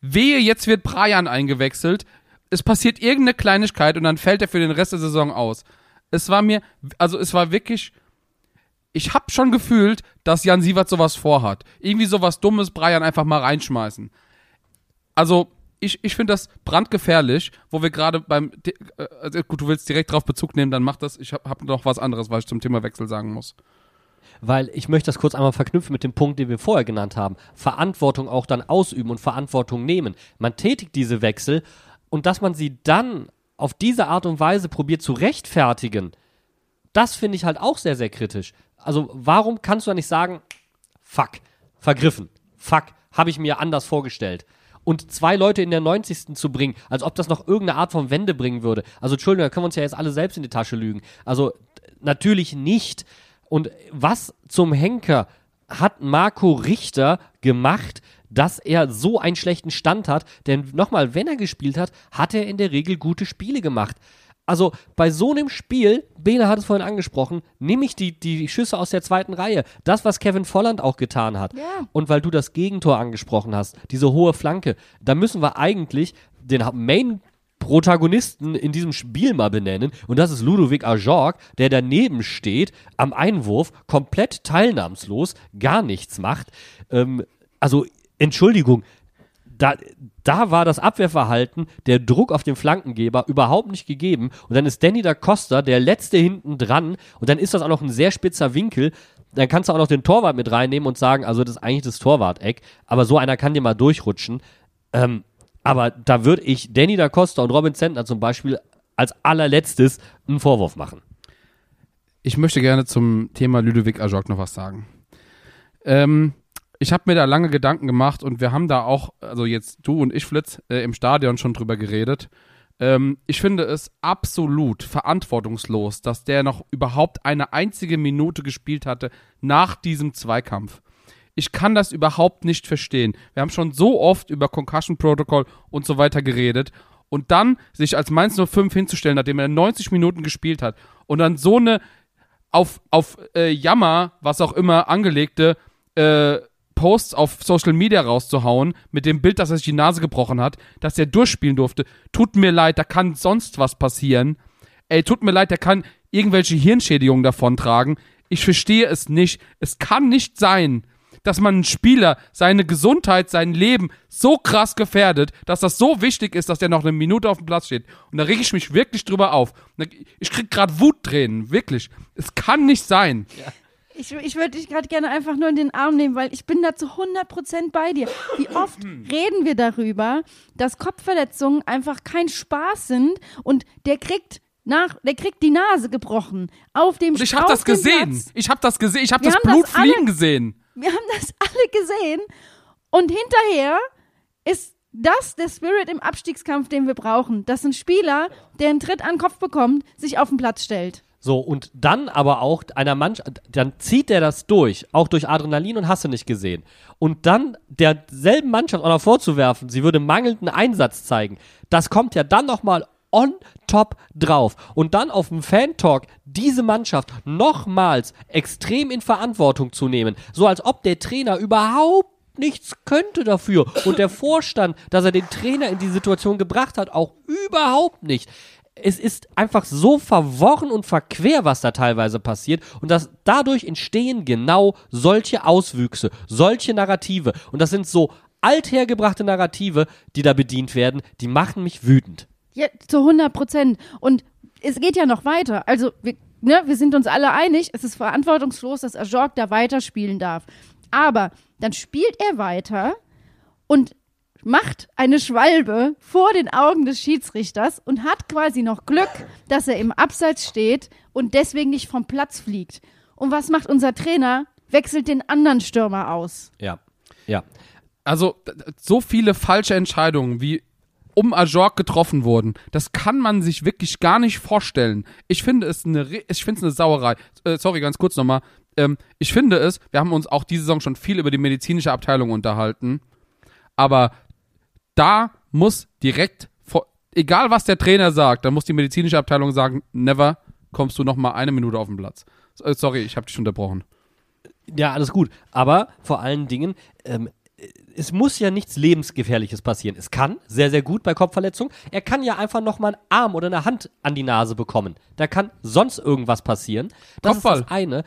Wehe, jetzt wird Brian eingewechselt. Es passiert irgendeine Kleinigkeit und dann fällt er für den Rest der Saison aus. Es war mir, also es war wirklich, ich habe schon gefühlt, dass Jan Sievert sowas vorhat. Irgendwie sowas Dummes Brian einfach mal reinschmeißen. Also, ich, ich finde das brandgefährlich, wo wir gerade beim. äh, Also gut, du willst direkt drauf Bezug nehmen, dann mach das. Ich habe hab noch was anderes, was ich zum Thema Wechsel sagen muss. Weil ich möchte das kurz einmal verknüpfen mit dem Punkt, den wir vorher genannt haben. Verantwortung auch dann ausüben und Verantwortung nehmen. Man tätigt diese Wechsel und dass man sie dann auf diese Art und Weise probiert zu rechtfertigen, das finde ich halt auch sehr, sehr kritisch. Also warum kannst du da nicht sagen, fuck, vergriffen, fuck, habe ich mir anders vorgestellt. Und zwei Leute in der 90. zu bringen, als ob das noch irgendeine Art von Wende bringen würde. Also Entschuldigung, da können wir uns ja jetzt alle selbst in die Tasche lügen. Also natürlich nicht. Und was zum Henker hat Marco Richter gemacht, dass er so einen schlechten Stand hat? Denn nochmal, wenn er gespielt hat, hat er in der Regel gute Spiele gemacht. Also bei so einem Spiel, Bene hat es vorhin angesprochen, nehme ich die, die Schüsse aus der zweiten Reihe. Das, was Kevin Volland auch getan hat. Ja. Und weil du das Gegentor angesprochen hast, diese hohe Flanke, da müssen wir eigentlich den Main Protagonisten in diesem Spiel mal benennen. Und das ist Ludovic Ajorg, der daneben steht, am Einwurf, komplett teilnahmslos, gar nichts macht. Ähm, also, Entschuldigung, da, da war das Abwehrverhalten, der Druck auf den Flankengeber überhaupt nicht gegeben. Und dann ist Danny da Costa der letzte hinten dran. Und dann ist das auch noch ein sehr spitzer Winkel. Dann kannst du auch noch den Torwart mit reinnehmen und sagen, also das ist eigentlich das Torwart-Eck. Aber so einer kann dir mal durchrutschen. Ähm, aber da würde ich Danny da Costa und Robin Zentner zum Beispiel als allerletztes einen Vorwurf machen. Ich möchte gerne zum Thema Ludovic Ajok noch was sagen. Ähm, ich habe mir da lange Gedanken gemacht und wir haben da auch, also jetzt du und ich, Flitz, äh, im Stadion schon drüber geredet. Ähm, ich finde es absolut verantwortungslos, dass der noch überhaupt eine einzige Minute gespielt hatte nach diesem Zweikampf. Ich kann das überhaupt nicht verstehen. Wir haben schon so oft über Concussion Protocol und so weiter geredet. Und dann sich als Mainz 05 hinzustellen, nachdem er 90 Minuten gespielt hat und dann so eine auf, auf äh, Jammer, was auch immer, angelegte äh, Posts auf Social Media rauszuhauen, mit dem Bild, dass er sich die Nase gebrochen hat, dass er durchspielen durfte. Tut mir leid, da kann sonst was passieren. Ey, tut mir leid, der kann irgendwelche Hirnschädigungen davontragen. Ich verstehe es nicht. Es kann nicht sein, dass man einen Spieler seine Gesundheit, sein Leben so krass gefährdet, dass das so wichtig ist, dass der noch eine Minute auf dem Platz steht. Und da reg ich mich wirklich drüber auf. Ich krieg gerade Wuttränen, wirklich. Es kann nicht sein. Ich, ich würde dich gerade gerne einfach nur in den Arm nehmen, weil ich bin da zu 100% bei dir. Wie oft reden wir darüber, dass Kopfverletzungen einfach kein Spaß sind und der kriegt nach, der kriegt die Nase gebrochen auf dem Und ich habe das gesehen. Platz. Ich habe das gesehen. Ich habe das Blut alle- fliegen gesehen. Wir haben das alle gesehen und hinterher ist das der Spirit im Abstiegskampf, den wir brauchen, dass ein Spieler, der einen Tritt an den Kopf bekommt, sich auf den Platz stellt. So, und dann aber auch einer Mannschaft, dann zieht er das durch, auch durch Adrenalin und hast du nicht gesehen. Und dann derselben Mannschaft auch noch vorzuwerfen, sie würde mangelnden Einsatz zeigen, das kommt ja dann nochmal on top drauf. Und dann auf dem Fan-Talk diese Mannschaft nochmals extrem in Verantwortung zu nehmen, so als ob der Trainer überhaupt nichts könnte dafür und der Vorstand, dass er den Trainer in die Situation gebracht hat, auch überhaupt nicht es ist einfach so verworren und verquer, was da teilweise passiert. Und das, dadurch entstehen genau solche Auswüchse, solche Narrative. Und das sind so althergebrachte Narrative, die da bedient werden, die machen mich wütend. Ja, zu 100 Prozent. Und es geht ja noch weiter. Also, wir, ne, wir sind uns alle einig, es ist verantwortungslos, dass Ajorg da weiterspielen darf. Aber dann spielt er weiter und macht eine Schwalbe vor den Augen des Schiedsrichters und hat quasi noch Glück, dass er im Abseits steht und deswegen nicht vom Platz fliegt. Und was macht unser Trainer? Wechselt den anderen Stürmer aus. Ja. Ja. Also so viele falsche Entscheidungen, wie um Ajork getroffen wurden, das kann man sich wirklich gar nicht vorstellen. Ich finde es eine, ich finde es eine Sauerei. Äh, sorry, ganz kurz nochmal. Ähm, ich finde es, wir haben uns auch diese Saison schon viel über die medizinische Abteilung unterhalten, aber da muss direkt, vor, egal was der Trainer sagt, da muss die medizinische Abteilung sagen, never kommst du noch mal eine Minute auf den Platz. Äh, sorry, ich habe dich unterbrochen. Ja, alles gut. Aber vor allen Dingen, ähm, es muss ja nichts Lebensgefährliches passieren. Es kann, sehr, sehr gut bei Kopfverletzung. Er kann ja einfach nochmal einen Arm oder eine Hand an die Nase bekommen. Da kann sonst irgendwas passieren. Das Kopfball. ist das eine.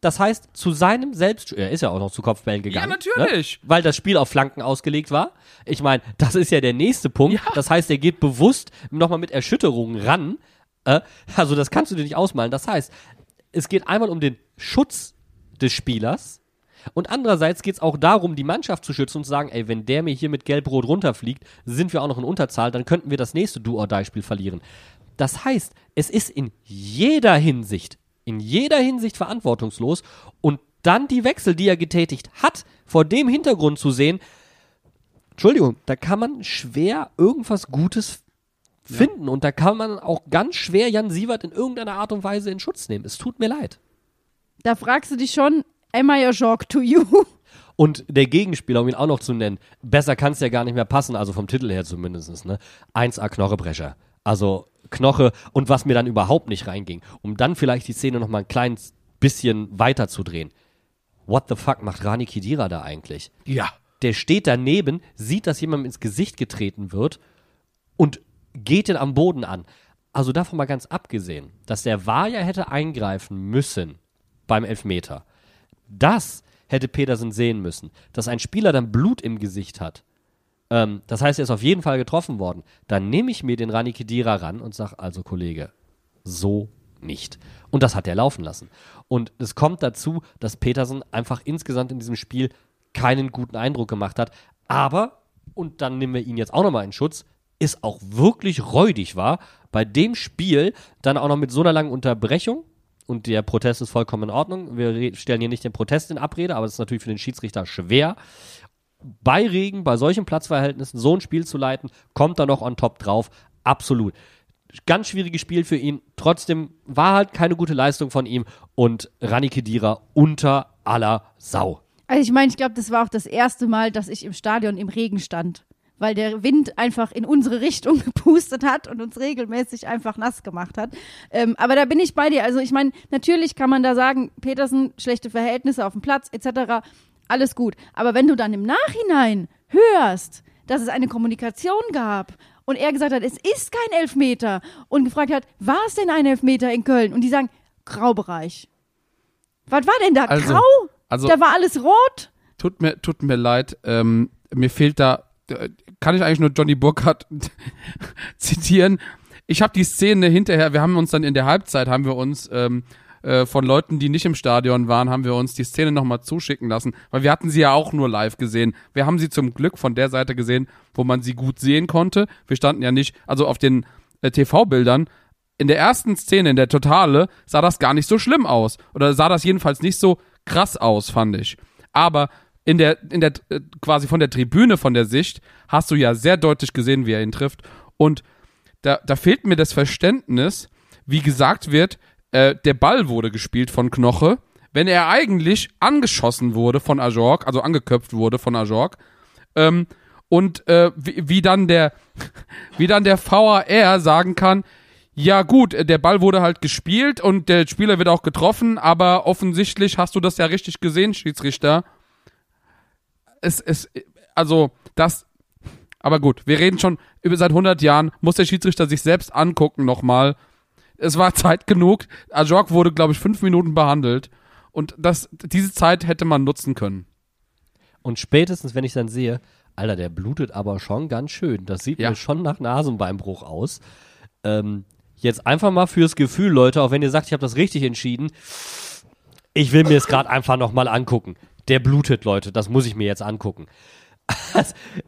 Das heißt, zu seinem Selbst, er ist ja auch noch zu Kopfbällen gegangen. natürlich. Ne? Weil das Spiel auf Flanken ausgelegt war. Ich meine, das ist ja der nächste Punkt. Ja. Das heißt, er geht bewusst nochmal mit Erschütterungen ran. Äh, also das kannst du dir nicht ausmalen. Das heißt, es geht einmal um den Schutz des Spielers. Und andererseits geht es auch darum, die Mannschaft zu schützen und zu sagen, ey, wenn der mir hier mit Gelb-Rot runterfliegt, sind wir auch noch in Unterzahl, dann könnten wir das nächste Do-or-Die-Spiel verlieren. Das heißt, es ist in jeder Hinsicht, in jeder Hinsicht verantwortungslos und dann die Wechsel, die er getätigt hat, vor dem Hintergrund zu sehen, Entschuldigung, da kann man schwer irgendwas Gutes finden und da kann man auch ganz schwer Jan Sievert in irgendeiner Art und Weise in Schutz nehmen. Es tut mir leid. Da fragst du dich schon, am I a joke to you? Und der Gegenspieler, um ihn auch noch zu nennen, besser kann es ja gar nicht mehr passen, also vom Titel her zumindest, ne? 1A Knochebrecher. Also Knoche und was mir dann überhaupt nicht reinging, um dann vielleicht die Szene noch mal ein kleines bisschen weiter zu drehen. What the fuck macht Rani Kidira da eigentlich? Ja. Der steht daneben, sieht, dass jemandem ins Gesicht getreten wird und geht ihn am Boden an. Also davon mal ganz abgesehen, dass der VAR ja hätte eingreifen müssen beim Elfmeter. Das hätte Petersen sehen müssen. Dass ein Spieler dann Blut im Gesicht hat, ähm, das heißt, er ist auf jeden Fall getroffen worden. Dann nehme ich mir den Rani Kedira ran und sage, also Kollege, so nicht. Und das hat er laufen lassen. Und es kommt dazu, dass Petersen einfach insgesamt in diesem Spiel keinen guten Eindruck gemacht hat. Aber, und dann nehmen wir ihn jetzt auch nochmal in Schutz, ist auch wirklich räudig war, bei dem Spiel dann auch noch mit so einer langen Unterbrechung, und der Protest ist vollkommen in Ordnung. Wir stellen hier nicht den Protest in Abrede, aber es ist natürlich für den Schiedsrichter schwer. Bei Regen, bei solchen Platzverhältnissen so ein Spiel zu leiten, kommt da noch on top drauf. Absolut. Ganz schwieriges Spiel für ihn. Trotzdem war halt keine gute Leistung von ihm und Rani Kedira unter aller Sau. Also ich meine, ich glaube, das war auch das erste Mal, dass ich im Stadion im Regen stand. Weil der Wind einfach in unsere Richtung gepustet hat und uns regelmäßig einfach nass gemacht hat. Ähm, aber da bin ich bei dir. Also ich meine, natürlich kann man da sagen, Petersen, schlechte Verhältnisse auf dem Platz etc. Alles gut. Aber wenn du dann im Nachhinein hörst, dass es eine Kommunikation gab und er gesagt hat, es ist kein Elfmeter und gefragt hat, war es denn ein Elfmeter in Köln? Und die sagen, Graubereich. Was war denn da? Also- Grau? also- da war alles rot? Tut mir, tut mir leid, ähm, mir fehlt da, äh, kann ich eigentlich nur Johnny Burkhardt zitieren. Ich habe die Szene hinterher, wir haben uns dann in der Halbzeit, haben wir uns ähm, äh, von Leuten, die nicht im Stadion waren, haben wir uns die Szene nochmal zuschicken lassen, weil wir hatten sie ja auch nur live gesehen. Wir haben sie zum Glück von der Seite gesehen, wo man sie gut sehen konnte. Wir standen ja nicht, also auf den äh, TV-Bildern, in der ersten Szene, in der Totale, sah das gar nicht so schlimm aus. Oder sah das jedenfalls nicht so krass aus, fand ich. Aber in der, in der, äh, quasi von der Tribüne, von der Sicht, hast du ja sehr deutlich gesehen, wie er ihn trifft. Und da, da fehlt mir das Verständnis, wie gesagt wird, äh, der Ball wurde gespielt von Knoche, wenn er eigentlich angeschossen wurde von Ajork, also angeköpft wurde von Ajork. Ähm, und äh, wie, wie dann der, wie dann der VAR sagen kann, ja gut, äh, der Ball wurde halt gespielt und der Spieler wird auch getroffen, aber offensichtlich hast du das ja richtig gesehen, Schiedsrichter. Es, es, also, das, Aber gut, wir reden schon über seit 100 Jahren, muss der Schiedsrichter sich selbst angucken nochmal. Es war Zeit genug. Ajok wurde, glaube ich, fünf Minuten behandelt. Und das, diese Zeit hätte man nutzen können. Und spätestens, wenn ich dann sehe, Alter, der blutet aber schon ganz schön. Das sieht Ja. mir schon nach Nasenbeinbruch aus. Ähm, jetzt einfach mal fürs Gefühl, Leute, auch wenn ihr sagt, ich habe das richtig entschieden. Ich will mir es gerade einfach nochmal angucken. Der blutet, Leute. Das muss ich mir jetzt angucken.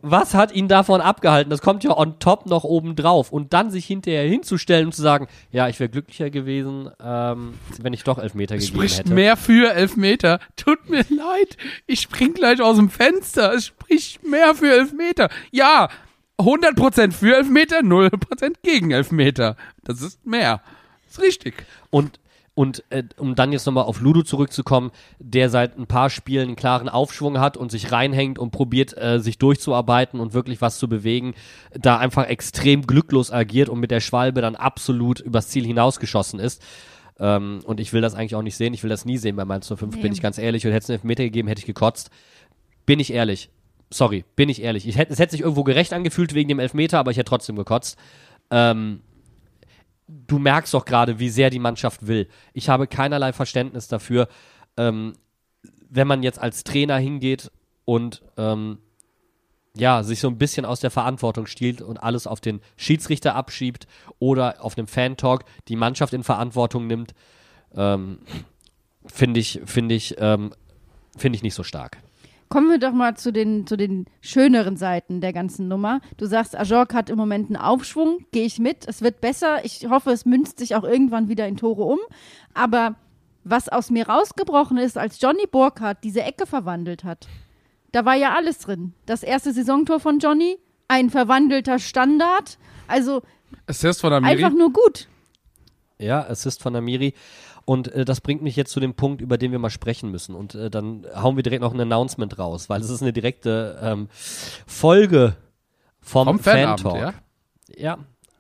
Was, hat ihn davon abgehalten? Das kommt ja on top noch oben drauf. Und dann sich hinterher hinzustellen und zu sagen, ja, ich wäre glücklicher gewesen, ähm, wenn ich doch Elfmeter gegeben spricht hätte. mehr für Elfmeter. Tut mir leid, ich spring gleich aus dem Fenster. Es spricht mehr für Elfmeter. Ja, 100% für Elfmeter, 0% gegen Elfmeter. Das ist mehr. Das ist richtig. Und, und äh, um dann jetzt nochmal auf Ludo zurückzukommen, der seit ein paar Spielen einen klaren Aufschwung hat und sich reinhängt und probiert, äh, sich durchzuarbeiten und wirklich was zu bewegen, da einfach extrem glücklos agiert und mit der Schwalbe dann absolut übers Ziel hinausgeschossen ist. Ähm, und ich will das eigentlich auch nicht sehen. Ich will das nie sehen bei Mainz 05, Nee. bin ich ganz ehrlich. Und hätte es einen Elfmeter gegeben, hätte ich gekotzt. Bin ich ehrlich. Sorry, bin ich ehrlich. Ich hätte, es hätte sich irgendwo gerecht angefühlt wegen dem Elfmeter, aber ich hätte trotzdem gekotzt. Ähm, du merkst doch gerade, wie sehr die Mannschaft will. Ich habe keinerlei Verständnis dafür, ähm, wenn man jetzt als Trainer hingeht und ähm, ja, sich so ein bisschen aus der Verantwortung stiehlt und alles auf den Schiedsrichter abschiebt oder auf einem Fan-Talk die Mannschaft in Verantwortung nimmt, ähm, finde ich, finde ich, ähm, finde ich nicht so stark. Kommen wir doch mal zu den, zu den schöneren Seiten der ganzen Nummer. Du sagst, Ajork hat im Moment einen Aufschwung, gehe ich mit. Es wird besser. Ich hoffe, es münzt sich auch irgendwann wieder in Tore um. Aber was aus mir rausgebrochen ist, als Johnny Burkhardt diese Ecke verwandelt hat, da war ja alles drin. Das erste Saisontor von Johnny, ein verwandelter Standard. Also Assist von Amiri. einfach nur gut. Ja, Assist von Amiri. Und äh, das bringt mich jetzt zu dem Punkt, über den wir mal sprechen müssen. Und äh, dann hauen wir direkt noch ein Announcement raus, weil es ist eine direkte ähm, Folge vom, Vom Fan-Talk. ja. Ja.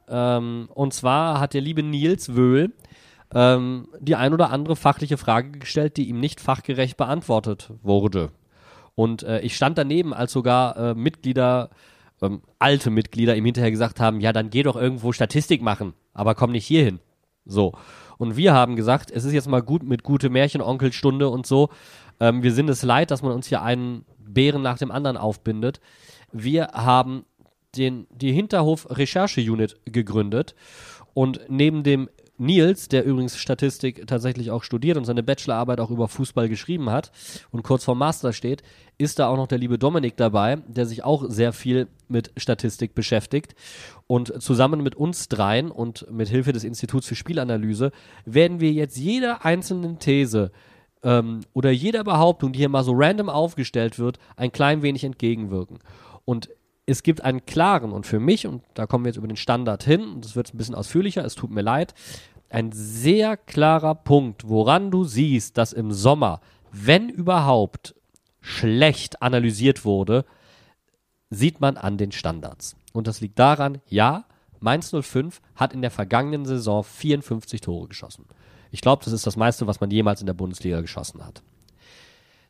Ähm, und zwar hat der liebe Nils Wöhl ähm, die ein oder andere fachliche Frage gestellt, die ihm nicht fachgerecht beantwortet wurde. Und äh, ich stand daneben, als sogar äh, Mitglieder, ähm, alte Mitglieder ihm hinterher gesagt haben, ja, dann geh doch irgendwo Statistik machen, aber komm nicht hierhin. So. Und wir haben gesagt, es ist jetzt mal gut mit gute Märchenonkelstunde und so. Ähm, wir sind es leid, dass man uns hier einen Bären nach dem anderen aufbindet. Wir haben den, die Hinterhof-Recherche-Unit gegründet und neben dem Nils, der übrigens Statistik tatsächlich auch studiert und seine Bachelorarbeit auch über Fußball geschrieben hat und kurz vorm Master steht, ist da auch noch der liebe Dominik dabei, der sich auch sehr viel mit Statistik beschäftigt. Und zusammen mit uns dreien und mit Hilfe des Instituts für Spielanalyse werden wir jetzt jeder einzelnen These ähm, oder jeder Behauptung, die hier mal so random aufgestellt wird, ein klein wenig entgegenwirken. Und es gibt einen klaren und für mich, und da kommen wir jetzt über den Standard hin, und das wird ein bisschen ausführlicher, es tut mir leid, ein sehr klarer Punkt, woran du siehst, dass im Sommer, wenn überhaupt, schlecht analysiert wurde, sieht man an den Standards. Und das liegt daran, ja, Mainz 05 hat in der vergangenen Saison 54 Tore geschossen. Ich glaube, das ist das meiste, was man jemals in der Bundesliga geschossen hat.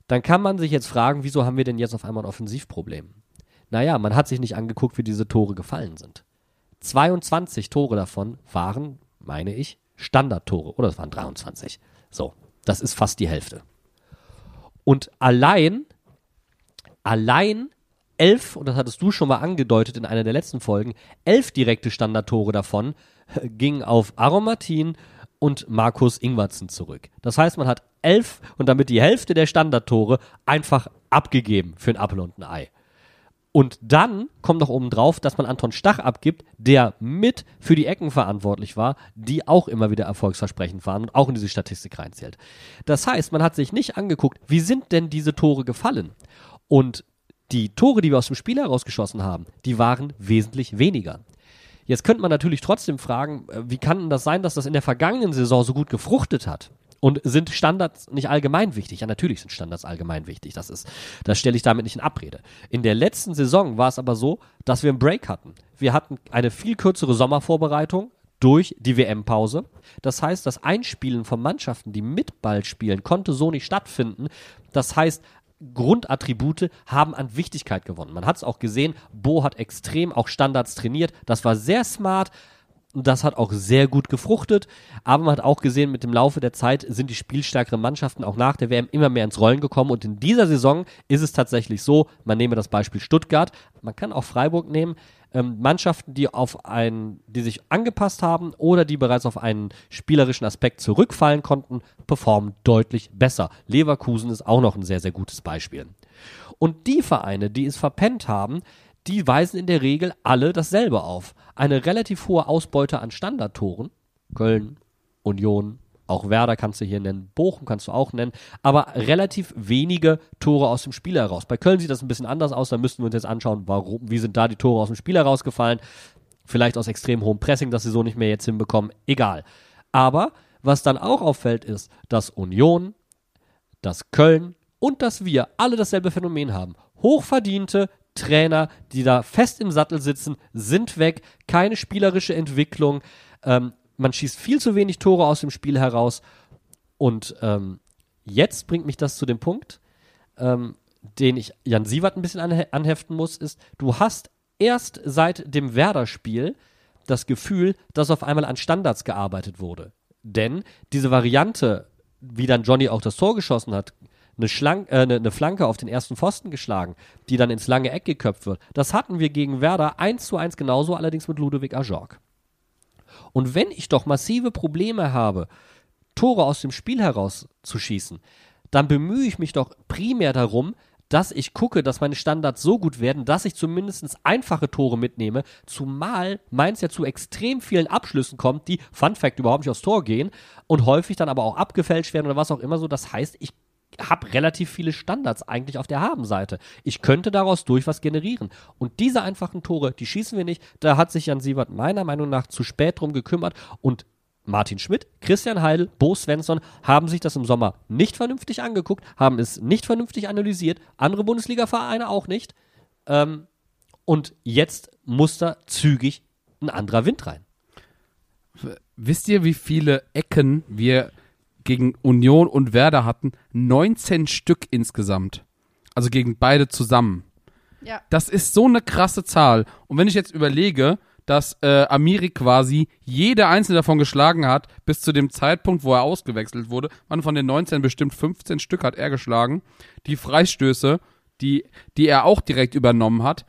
Dann kann man sich jetzt fragen, wieso haben wir denn jetzt auf einmal ein Offensivproblem? Naja, man hat sich nicht angeguckt, wie diese Tore gefallen sind. 22 Tore davon waren, meine ich, Standardtore. Oder es waren 23. So, das ist fast die Hälfte. Und allein, allein elf, und das hattest du schon mal angedeutet in einer der letzten Folgen, elf direkte Standardtore davon gingen auf Aromatin und Markus Ingwertsen zurück. Das heißt, man hat elf und damit die Hälfte der Standardtore einfach abgegeben für ein Apfel und ein Ei. Und dann kommt noch oben drauf, dass man Anton Stach abgibt, der mit für die Ecken verantwortlich war, die auch immer wieder erfolgsversprechend waren und auch in diese Statistik reinzählt. Das heißt, man hat sich nicht angeguckt, wie sind denn diese Tore gefallen? Und die Tore, die wir aus dem Spiel herausgeschossen haben, die waren wesentlich weniger. Jetzt könnte man natürlich trotzdem fragen, äh, wie kann denn das sein, dass das in der vergangenen Saison so gut gefruchtet hat? Und sind Standards nicht allgemein wichtig? Ja, natürlich sind Standards allgemein wichtig. Das ist, das stelle ich damit nicht in Abrede. In der letzten Saison war es aber so, dass wir einen Break hatten. Wir hatten eine viel kürzere Sommervorbereitung durch die WM-Pause. Das heißt, das Einspielen von Mannschaften, die mit Ball spielen, konnte so nicht stattfinden. Das heißt, Grundattribute haben an Wichtigkeit gewonnen. Man hat es auch gesehen, Bo hat extrem auch Standards trainiert. Das war sehr smart. Das hat auch sehr gut gefruchtet. Aber man hat auch gesehen, mit dem Laufe der Zeit sind die spielstärkeren Mannschaften auch nach der WM immer mehr ins Rollen gekommen. Und in dieser Saison ist es tatsächlich so, man nehme das Beispiel Stuttgart, man kann auch Freiburg nehmen, ähm, Mannschaften, die auf einen, die sich angepasst haben oder die bereits auf einen spielerischen Aspekt zurückfallen konnten, performen deutlich besser. Leverkusen ist auch noch ein sehr, sehr gutes Beispiel. Und die Vereine, die es verpennt haben, die weisen in der Regel alle dasselbe auf. Eine relativ hohe Ausbeute an Standardtoren. Köln, Union, auch Werder kannst du hier nennen, Bochum kannst du auch nennen, aber relativ wenige Tore aus dem Spiel heraus. Bei Köln sieht das ein bisschen anders aus, da müssten wir uns jetzt anschauen, warum, wie sind da die Tore aus dem Spiel herausgefallen. Vielleicht aus extrem hohem Pressing, dass sie so nicht mehr jetzt hinbekommen. Egal. Aber was dann auch auffällt, ist, dass Union, dass Köln und dass wir alle dasselbe Phänomen haben. Hochverdiente Trainer, die da fest im Sattel sitzen, sind weg, keine spielerische Entwicklung. Ähm, man schießt viel zu wenig Tore aus dem Spiel heraus. Und ähm, jetzt bringt mich das zu dem Punkt, ähm, den ich Jan Sievert ein bisschen anhe anheften muss, ist, du hast erst seit dem Werder-Spiel das Gefühl, dass auf einmal an Standards gearbeitet wurde. Denn diese Variante, wie dann Johnny auch das Tor geschossen hat, eine, Schlank, äh, eine, eine, Flanke auf den ersten Pfosten geschlagen, die dann ins lange Eck geköpft wird, das hatten wir gegen Werder 1 zu 1 genauso, allerdings mit Ludovic Ajorg. Und wenn ich doch massive Probleme habe, Tore aus dem Spiel heraus zu schießen, dann bemühe ich mich doch primär darum, dass ich gucke, dass meine Standards so gut werden, dass ich zumindest einfache Tore mitnehme, zumal Mainz ja zu extrem vielen Abschlüssen kommt, die, Fun Fact, überhaupt nicht aufs Tor gehen und häufig dann aber auch abgefälscht werden oder was auch immer so. Das heißt, ich habe relativ viele Standards eigentlich auf der Habenseite. Ich könnte daraus durch was generieren. Und diese einfachen Tore, die schießen wir nicht. Da hat sich Jan Sievert meiner Meinung nach zu spät drum gekümmert und Martin Schmidt, Christian Heidel, Bo Svensson haben sich das im Sommer nicht vernünftig angeguckt, haben es nicht vernünftig analysiert, andere Bundesliga-Vereine auch nicht. Ähm, und jetzt muss da zügig ein anderer Wind rein. Wisst ihr, wie viele Ecken wir gegen Union und Werder hatten 19 Stück insgesamt. Also gegen beide zusammen. Ja. Das ist so eine krasse Zahl. Und wenn ich jetzt überlege, dass äh, Amiri quasi jede einzelne davon geschlagen hat, bis zu dem Zeitpunkt, wo er ausgewechselt wurde, man von den 19 bestimmt 15 Stück hat er geschlagen. Die Freistöße, die, die er auch direkt übernommen hat.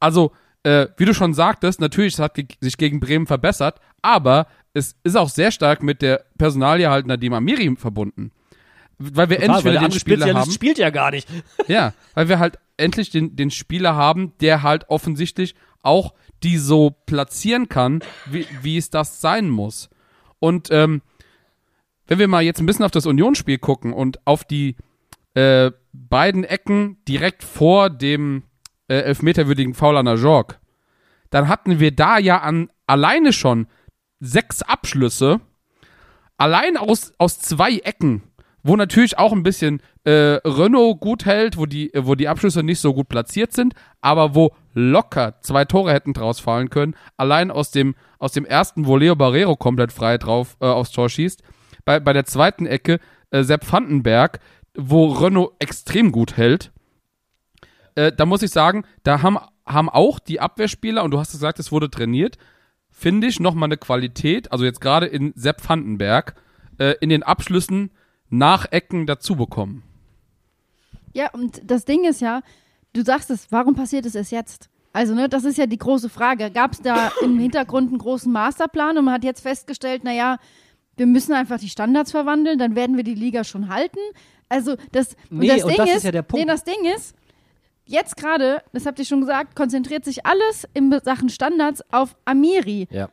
Also, äh, wie du schon sagtest, natürlich hat sich gegen Bremen verbessert, aber es ist auch sehr stark mit der Personalie halt Nadim Amiri verbunden. Weil wir Total, endlich wieder den Spieler haben. spielt ja gar nicht. Ja, weil wir halt endlich den, den Spieler haben, der halt offensichtlich auch die so platzieren kann, wie, wie es das sein muss. Und ähm, wenn wir mal jetzt ein bisschen auf das Unionsspiel gucken und auf die äh, beiden Ecken direkt vor dem äh, elfmeterwürdigen Foul an der Jorg, dann hatten wir da ja an alleine schon sechs Abschlüsse, allein aus, aus zwei Ecken, wo natürlich auch ein bisschen äh, Renault gut hält, wo die, wo die Abschlüsse nicht so gut platziert sind, aber wo locker zwei Tore hätten draus fallen können, allein aus dem, aus dem ersten, wo Leo Barrero komplett frei drauf äh, aufs Tor schießt. Bei, bei der zweiten Ecke äh, Sepp Vandenberg, wo Renault extrem gut hält. Äh, da muss ich sagen, da haben, haben auch die Abwehrspieler, und du hast gesagt, es wurde trainiert, finde ich, nochmal eine Qualität, also jetzt gerade in Sepp Vandenberg, äh, in den Abschlüssen nach Ecken dazu bekommen. Ja, und das Ding ist ja, du sagst es, warum passiert es erst jetzt? Also, ne, das ist ja die große Frage. Gab es da im Hintergrund einen großen Masterplan und man hat jetzt festgestellt, naja, wir müssen einfach die Standards verwandeln, dann werden wir die Liga schon halten. Also, das, nee, das und Ding das ist, ist ja der Punkt. Nee, das Ding ist, jetzt gerade, das habt ihr schon gesagt, konzentriert sich alles in Sachen Standards auf Amiri. Ja.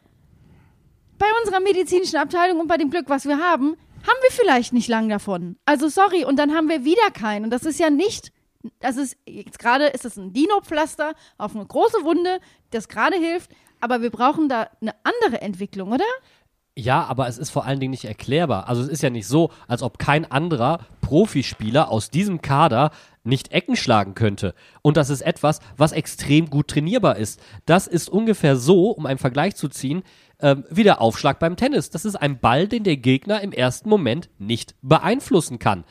Bei unserer medizinischen Abteilung und bei dem Glück, was wir haben, haben wir vielleicht nicht lang davon. Also sorry, und dann haben wir wieder keinen. Und das ist ja nicht, das ist, jetzt gerade ist es ein Dino-Pflaster auf eine große Wunde, das gerade hilft, aber wir brauchen da eine andere Entwicklung, oder? Ja, aber es ist vor allen Dingen nicht erklärbar. Also es ist ja nicht so, als ob kein anderer Profispieler aus diesem Kader nicht Ecken schlagen könnte. Und das ist etwas, was extrem gut trainierbar ist. Das ist ungefähr so, um einen Vergleich zu ziehen, ähm, wie der Aufschlag beim Tennis. Das ist ein Ball, den der Gegner im ersten Moment nicht beeinflussen kann.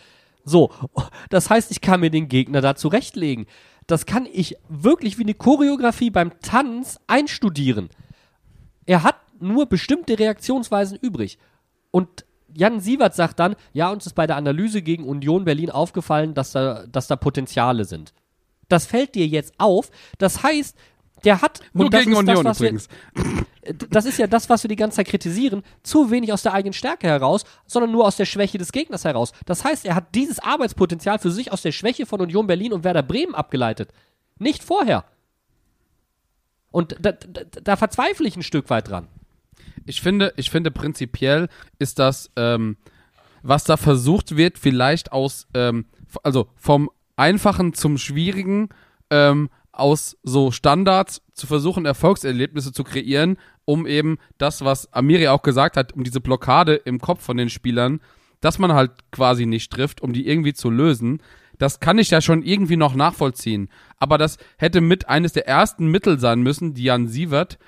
So, das heißt, ich kann mir den Gegner da zurechtlegen. Das kann ich wirklich wie eine Choreografie beim Tanz einstudieren. Er hat nur bestimmte Reaktionsweisen übrig. Und Jan Sievert sagt dann, ja, uns ist bei der Analyse gegen Union Berlin aufgefallen, dass da, dass da Potenziale sind. Das fällt dir jetzt auf. Das heißt, der hat Nur und das gegen ist Union das, was wir- übrigens. das ist ja das, was wir die ganze Zeit kritisieren, zu wenig aus der eigenen Stärke heraus, sondern nur aus der Schwäche des Gegners heraus. Das heißt, er hat dieses Arbeitspotenzial für sich aus der Schwäche von Union Berlin und Werder Bremen abgeleitet. Nicht vorher. Und da, da, da verzweifle ich ein Stück weit dran. Ich finde, ich finde prinzipiell ist das, ähm, was da versucht wird, vielleicht aus, ähm, also vom Einfachen zum Schwierigen, ähm, aus so Standards zu versuchen, Erfolgserlebnisse zu kreieren, um eben das, was Amiri auch gesagt hat, um diese Blockade im Kopf von den Spielern, dass man halt quasi nicht trifft, um die irgendwie zu lösen. Das kann ich ja schon irgendwie noch nachvollziehen. Aber das hätte mit eines der ersten Mittel sein müssen, die Jan Sievert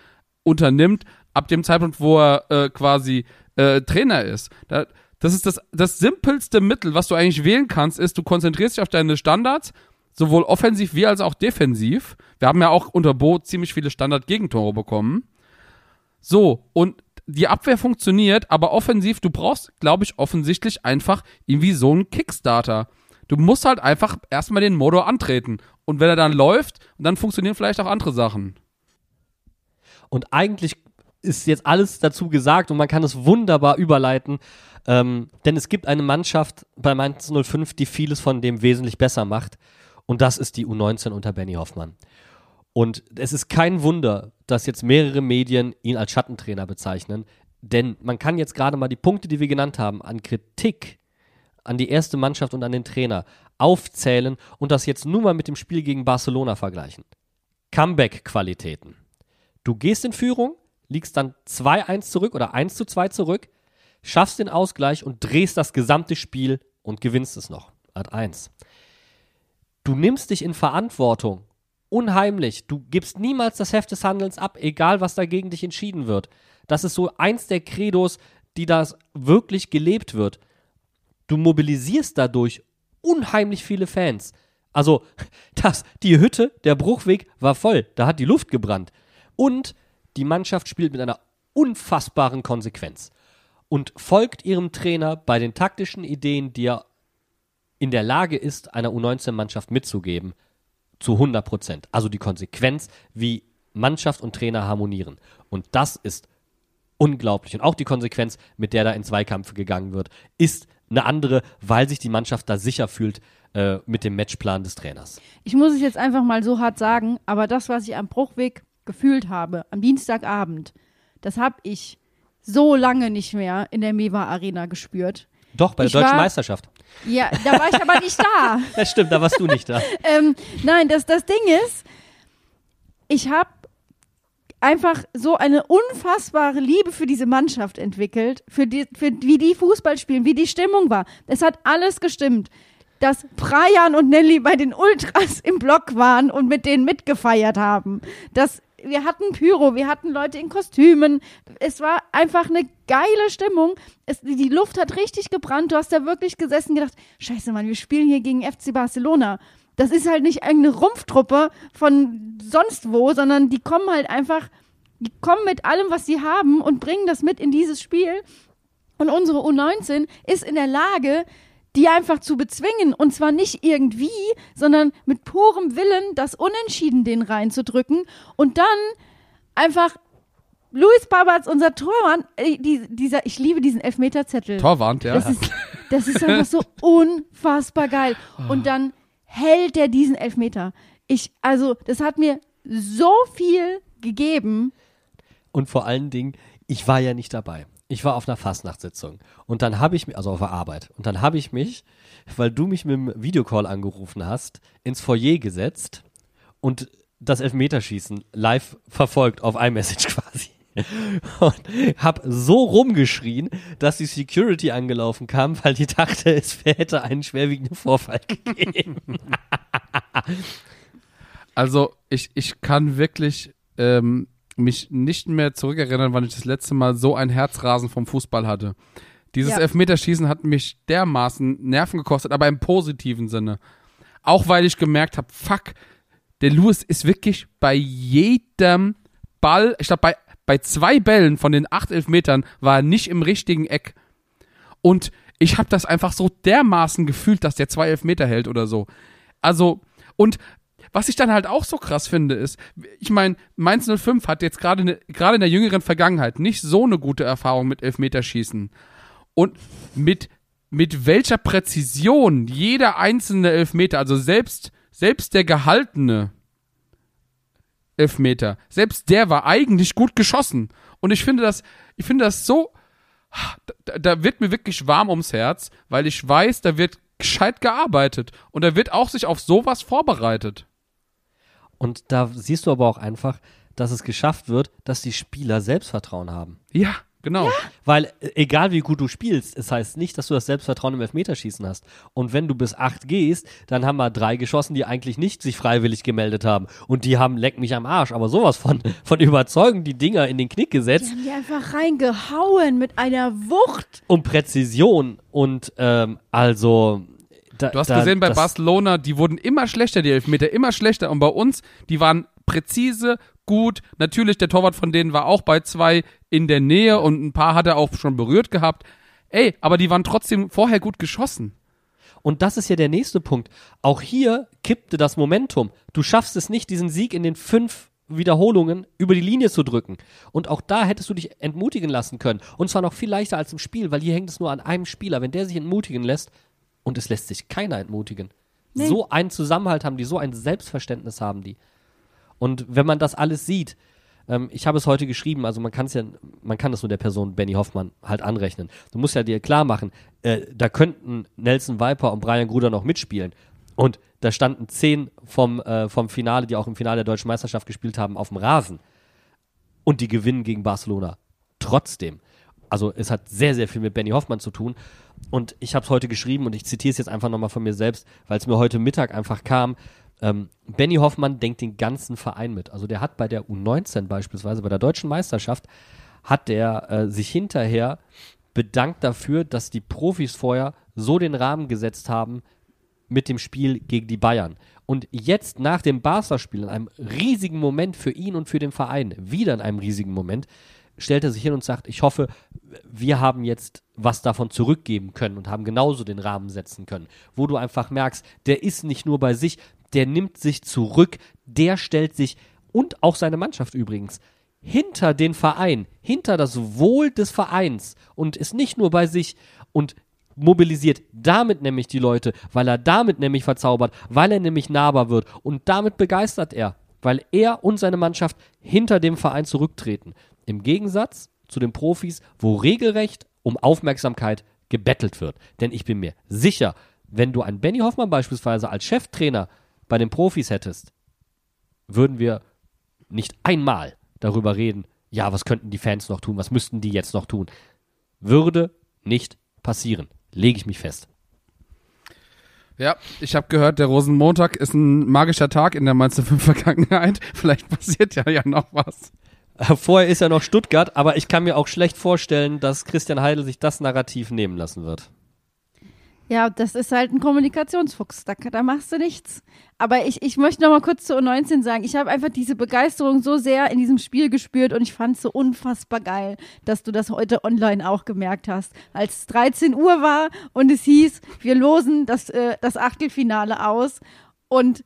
unternimmt, ab dem Zeitpunkt, wo er äh, quasi äh, Trainer ist. Da, das ist das, das simpelste Mittel, was du eigentlich wählen kannst, ist, du konzentrierst dich auf deine Standards, sowohl offensiv wie als auch defensiv. Wir haben ja auch unter Bo ziemlich viele Standard-Gegentore bekommen. So, und die Abwehr funktioniert, aber offensiv, du brauchst, glaube ich, offensichtlich einfach irgendwie so einen Kickstarter. Du musst halt einfach erstmal den Motor antreten. Und wenn er dann läuft, dann funktionieren vielleicht auch andere Sachen. Und eigentlich ist jetzt alles dazu gesagt und man kann es wunderbar überleiten, ähm, denn es gibt eine Mannschaft bei Mainz 05, die vieles von dem wesentlich besser macht. Und das ist die U19 unter Benny Hoffmann. Und es ist kein Wunder, dass jetzt mehrere Medien ihn als Schattentrainer bezeichnen, denn man kann jetzt gerade mal die Punkte, die wir genannt haben, an Kritik an die erste Mannschaft und an den Trainer aufzählen und das jetzt nur mal mit dem Spiel gegen Barcelona vergleichen. Comeback-Qualitäten. Du gehst in Führung, liegst dann 2-1 zurück oder 1 zu 2 zurück, schaffst den Ausgleich und drehst das gesamte Spiel und gewinnst es noch. Art 1. Du nimmst dich in Verantwortung. Unheimlich. Du gibst niemals das Heft des Handelns ab, egal was dagegen dich entschieden wird. Das ist so eins der Credos, die das wirklich gelebt wird. Du mobilisierst dadurch unheimlich viele Fans. Also, das, die Hütte, der Bruchweg war voll. Da hat die Luft gebrannt. Und die Mannschaft spielt mit einer unfassbaren Konsequenz und folgt ihrem Trainer bei den taktischen Ideen, die er in der Lage ist, einer U19-Mannschaft mitzugeben, zu 100 Prozent. Also die Konsequenz, wie Mannschaft und Trainer harmonieren. Und das ist unglaublich. Und auch die Konsequenz, mit der da in Zweikampf gegangen wird, ist eine andere, weil sich die Mannschaft da sicher fühlt äh, mit dem Matchplan des Trainers. Ich muss es jetzt einfach mal so hart sagen, aber das, was ich am Bruchweg gefühlt habe, am Dienstagabend, das habe ich so lange nicht mehr in der Mewa Arena gespürt. Doch, bei der Ich deutschen war- Meisterschaft. Ja, da war ich aber nicht da. Das stimmt, da warst du nicht da. ähm, nein, das, das Ding ist, ich habe einfach so eine unfassbare Liebe für diese Mannschaft entwickelt, für, die, für wie die Fußball spielen, wie die Stimmung war. Es hat alles gestimmt. Dass Brian und Nelly bei den Ultras im Block waren und mit denen mitgefeiert haben. Dass wir hatten Pyro, wir hatten Leute in Kostümen. Es war einfach eine geile Stimmung. Es, die Luft hat richtig gebrannt. Du hast da wirklich gesessen und gedacht, scheiße, Mann, wir spielen hier gegen FC Barcelona. Das ist halt nicht irgendeine Rumpftruppe von sonst wo, sondern die kommen halt einfach, die kommen mit allem, was sie haben und bringen das mit in dieses Spiel. Und unsere U19 ist in der Lage, die einfach zu bezwingen. Und zwar nicht irgendwie, sondern mit purem Willen, das Unentschieden den reinzudrücken. Und dann einfach Luis Babatz, unser Torwart, äh, die, dieser, ich liebe diesen Elfmeterzettel. Torwand, ja. Das ist, das ist einfach so unfassbar geil. Und dann hält er diesen Elfmeter. Ich, also, das hat mir so viel gegeben. Und vor allen Dingen, ich war ja nicht dabei. Ich war auf einer Fastnachtssitzung. Und dann habe ich mich, also auf der Arbeit, und dann habe ich mich, weil du mich mit dem Videocall angerufen hast, ins Foyer gesetzt und das Elfmeterschießen live verfolgt auf iMessage quasi. Und hab so rumgeschrien, dass die Security angelaufen kam, weil die dachte, es hätte einen schwerwiegenden Vorfall gegeben. Also ich, ich kann wirklich ähm, mich nicht mehr zurückerinnern, wann ich das letzte Mal so ein Herzrasen vom Fußball hatte. Dieses Ja. Elfmeterschießen hat mich dermaßen Nerven gekostet, aber im positiven Sinne. Auch weil ich gemerkt habe, fuck, der Lewis ist wirklich bei jedem Ball, ich glaube bei, bei zwei Bällen von den acht Elfmetern war er nicht im richtigen Eck. Und ich habe das einfach so dermaßen gefühlt, dass der zwei Elfmeter hält oder so. Also, und was ich dann halt auch so krass finde, ist, ich meine, Mainz 05 hat jetzt gerade ne, gerade in der jüngeren Vergangenheit nicht so eine gute Erfahrung mit Elfmeterschießen. Und mit, mit welcher Präzision jeder einzelne Elfmeter, also selbst, selbst der gehaltene Elfmeter, selbst der war eigentlich gut geschossen. Und ich finde das, ich finde das so, da, da wird mir wirklich warm ums Herz, weil ich weiß, da wird gescheit gearbeitet und da wird auch sich auf sowas vorbereitet. Und da siehst du aber auch einfach, dass es geschafft wird, dass die Spieler Selbstvertrauen haben. Ja, genau. Weil äh, egal wie gut du spielst, es heißt nicht, dass du das Selbstvertrauen im Elfmeterschießen hast. Und wenn du bis acht gehst, dann haben wir drei geschossen, die eigentlich nicht sich freiwillig gemeldet haben. Und die haben leck mich am Arsch, aber sowas von, von überzeugend die Dinger in den Knick Die gesetzt haben die einfach reingehauen mit einer Wucht. und Präzision und ähm, also da, Du hast da, gesehen bei Barcelona, die wurden immer schlechter, die Elfmeter, immer schlechter. Und bei uns, die waren präzise, gut. Natürlich, der Torwart von denen war auch bei zwei in der Nähe und ein paar hat er auch schon berührt gehabt. Ey, aber die waren trotzdem vorher gut geschossen. Und das ist ja der nächste Punkt. Auch hier kippte das Momentum. Du schaffst es nicht, diesen Sieg in den fünf Wiederholungen über die Linie zu drücken. Und auch da hättest du dich entmutigen lassen können. Und zwar noch viel leichter als im Spiel, weil hier hängt es nur an einem Spieler. Wenn der sich entmutigen lässt, und es lässt sich keiner entmutigen. Nee. So einen Zusammenhalt haben die, so ein Selbstverständnis haben die. Und wenn man das alles sieht, ähm, ich habe es heute geschrieben, also man kann es ja, man kann das nur der Person Benny Hoffmann halt anrechnen. Du musst ja dir klar machen, äh, da könnten Nelson Viper und Brian Gruder noch mitspielen. Und da standen zehn vom, äh, vom Finale, die auch im Finale der deutschen Meisterschaft gespielt haben, auf dem Rasen. Und die gewinnen gegen Barcelona. Trotzdem. Also es hat sehr, sehr viel mit Benny Hoffmann zu tun. Und ich habe es heute geschrieben und ich zitiere es jetzt einfach nochmal von mir selbst, weil es mir heute Mittag einfach kam. Ähm, Benny Hoffmann denkt den ganzen Verein mit. Also der hat bei der U19 beispielsweise, bei der deutschen Meisterschaft, hat der äh, sich hinterher bedankt dafür, dass die Profis vorher so den Rahmen gesetzt haben mit dem Spiel gegen die Bayern. Und jetzt nach dem Barca-Spiel, in einem riesigen Moment für ihn und für den Verein, wieder in einem riesigen Moment, stellt er sich hin und sagt, ich hoffe, wir haben jetzt was davon zurückgeben können und haben genauso den Rahmen setzen können. Wo du einfach merkst, der ist nicht nur bei sich, der nimmt sich zurück, der stellt sich und auch seine Mannschaft übrigens hinter den Verein, hinter das Wohl des Vereins und ist nicht nur bei sich und mobilisiert damit nämlich die Leute, weil er damit nämlich verzaubert, weil er nämlich nahbar wird und damit begeistert er, weil er und seine Mannschaft hinter dem Verein zurücktreten. Im Gegensatz zu den Profis, wo regelrecht um Aufmerksamkeit gebettelt wird. Denn ich bin mir sicher, wenn du einen Benny Hoffmann beispielsweise als Cheftrainer bei den Profis hättest, würden wir nicht einmal darüber reden, ja, was könnten die Fans noch tun, was müssten die jetzt noch tun. Würde nicht passieren. Lege ich mich fest. Ja, ich habe gehört, der Rosenmontag ist ein magischer Tag in der Mainz 5 Vergangenheit. Vielleicht passiert ja, ja noch was. Äh, Vorher ist ja noch Stuttgart, aber ich kann mir auch schlecht vorstellen, dass Christian Heidel sich das Narrativ nehmen lassen wird. Ja, das ist halt ein Kommunikationsfuchs. Da, da machst du nichts. Aber ich, ich möchte noch mal kurz zu U19 sagen. Ich habe einfach diese Begeisterung so sehr in diesem Spiel gespürt und ich fand es so unfassbar geil, dass du das heute online auch gemerkt hast. Als es 13 Uhr war und es hieß, wir losen das, äh, das Achtelfinale aus und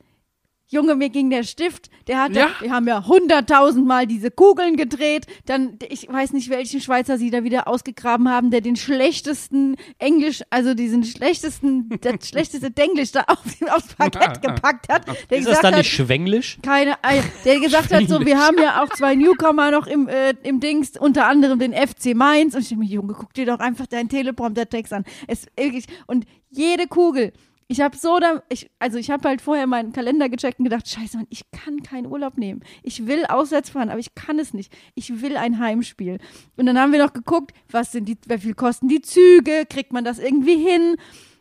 Junge, mir ging der Stift, der hatte, Ja. wir haben ja hunderttausendmal diese Kugeln gedreht, dann, ich weiß nicht, welchen Schweizer sie da wieder ausgegraben haben, der den schlechtesten Englisch, also diesen schlechtesten, das schlechteste Denglisch da auf, aufs Parkett gepackt hat, der Ist das dann hat, nicht Schwenglisch? keine, Ei- der gesagt hat, so, wir haben ja auch zwei Newcomer noch im, äh, im Dings, unter anderem den FC Mainz. Und ich denke mir, Junge, guck dir doch einfach deinen Teleprompter-Text an. Es, wirklich, und jede Kugel. Ich habe so da, ich, also ich habe halt vorher meinen Kalender gecheckt und gedacht, scheiße, Mann, ich kann keinen Urlaub nehmen. Ich will auswärts fahren, aber ich kann es nicht. Ich will ein Heimspiel. Und dann haben wir noch geguckt, was sind die, wie viel kosten die Züge, kriegt man das irgendwie hin?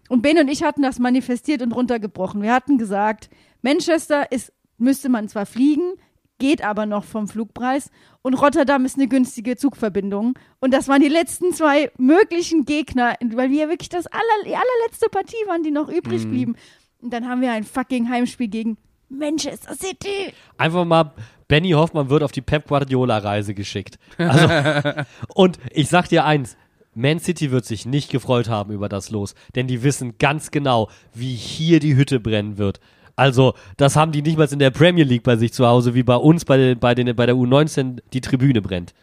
Und Ben und ich hatten das manifestiert und runtergebrochen. Wir hatten gesagt, Manchester ist, müsste man zwar fliegen, geht aber noch vom Flugpreis. Und Rotterdam ist eine günstige Zugverbindung. Und das waren die letzten zwei möglichen Gegner, weil wir wirklich das aller, die allerletzte Partie waren, die noch übrig blieben. Und dann haben wir ein fucking Heimspiel gegen Manchester City. Einfach mal, Benny Hoffmann wird auf die Pep Guardiola-Reise geschickt. Also, und ich sag dir eins, Man City wird sich nicht gefreut haben über das Los, denn die wissen ganz genau, wie hier die Hütte brennen wird. Also, das haben die nicht mal in der Premier League bei sich zu Hause, wie bei uns bei, bei, den, bei der U19 die Tribüne brennt.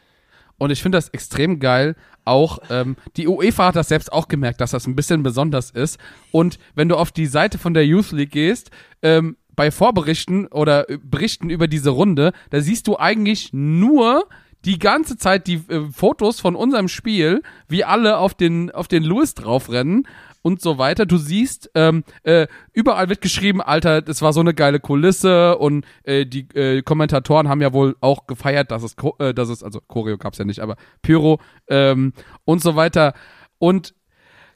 Und ich finde das extrem geil. Auch ähm, die UEFA hat das selbst auch gemerkt, dass das ein bisschen besonders ist. Und wenn du auf die Seite von der Youth League gehst, ähm, bei Vorberichten oder äh, Berichten über diese Runde, da siehst du eigentlich nur die ganze Zeit die äh, Fotos von unserem Spiel, wie alle auf den auf den Lewis draufrennen und so weiter. Du siehst, ähm, äh, überall wird geschrieben, Alter, das war so eine geile Kulisse und äh, die äh, Kommentatoren haben ja wohl auch gefeiert, dass es, äh, dass es also Choreo gab's ja nicht, aber Pyro ähm, und so weiter. Und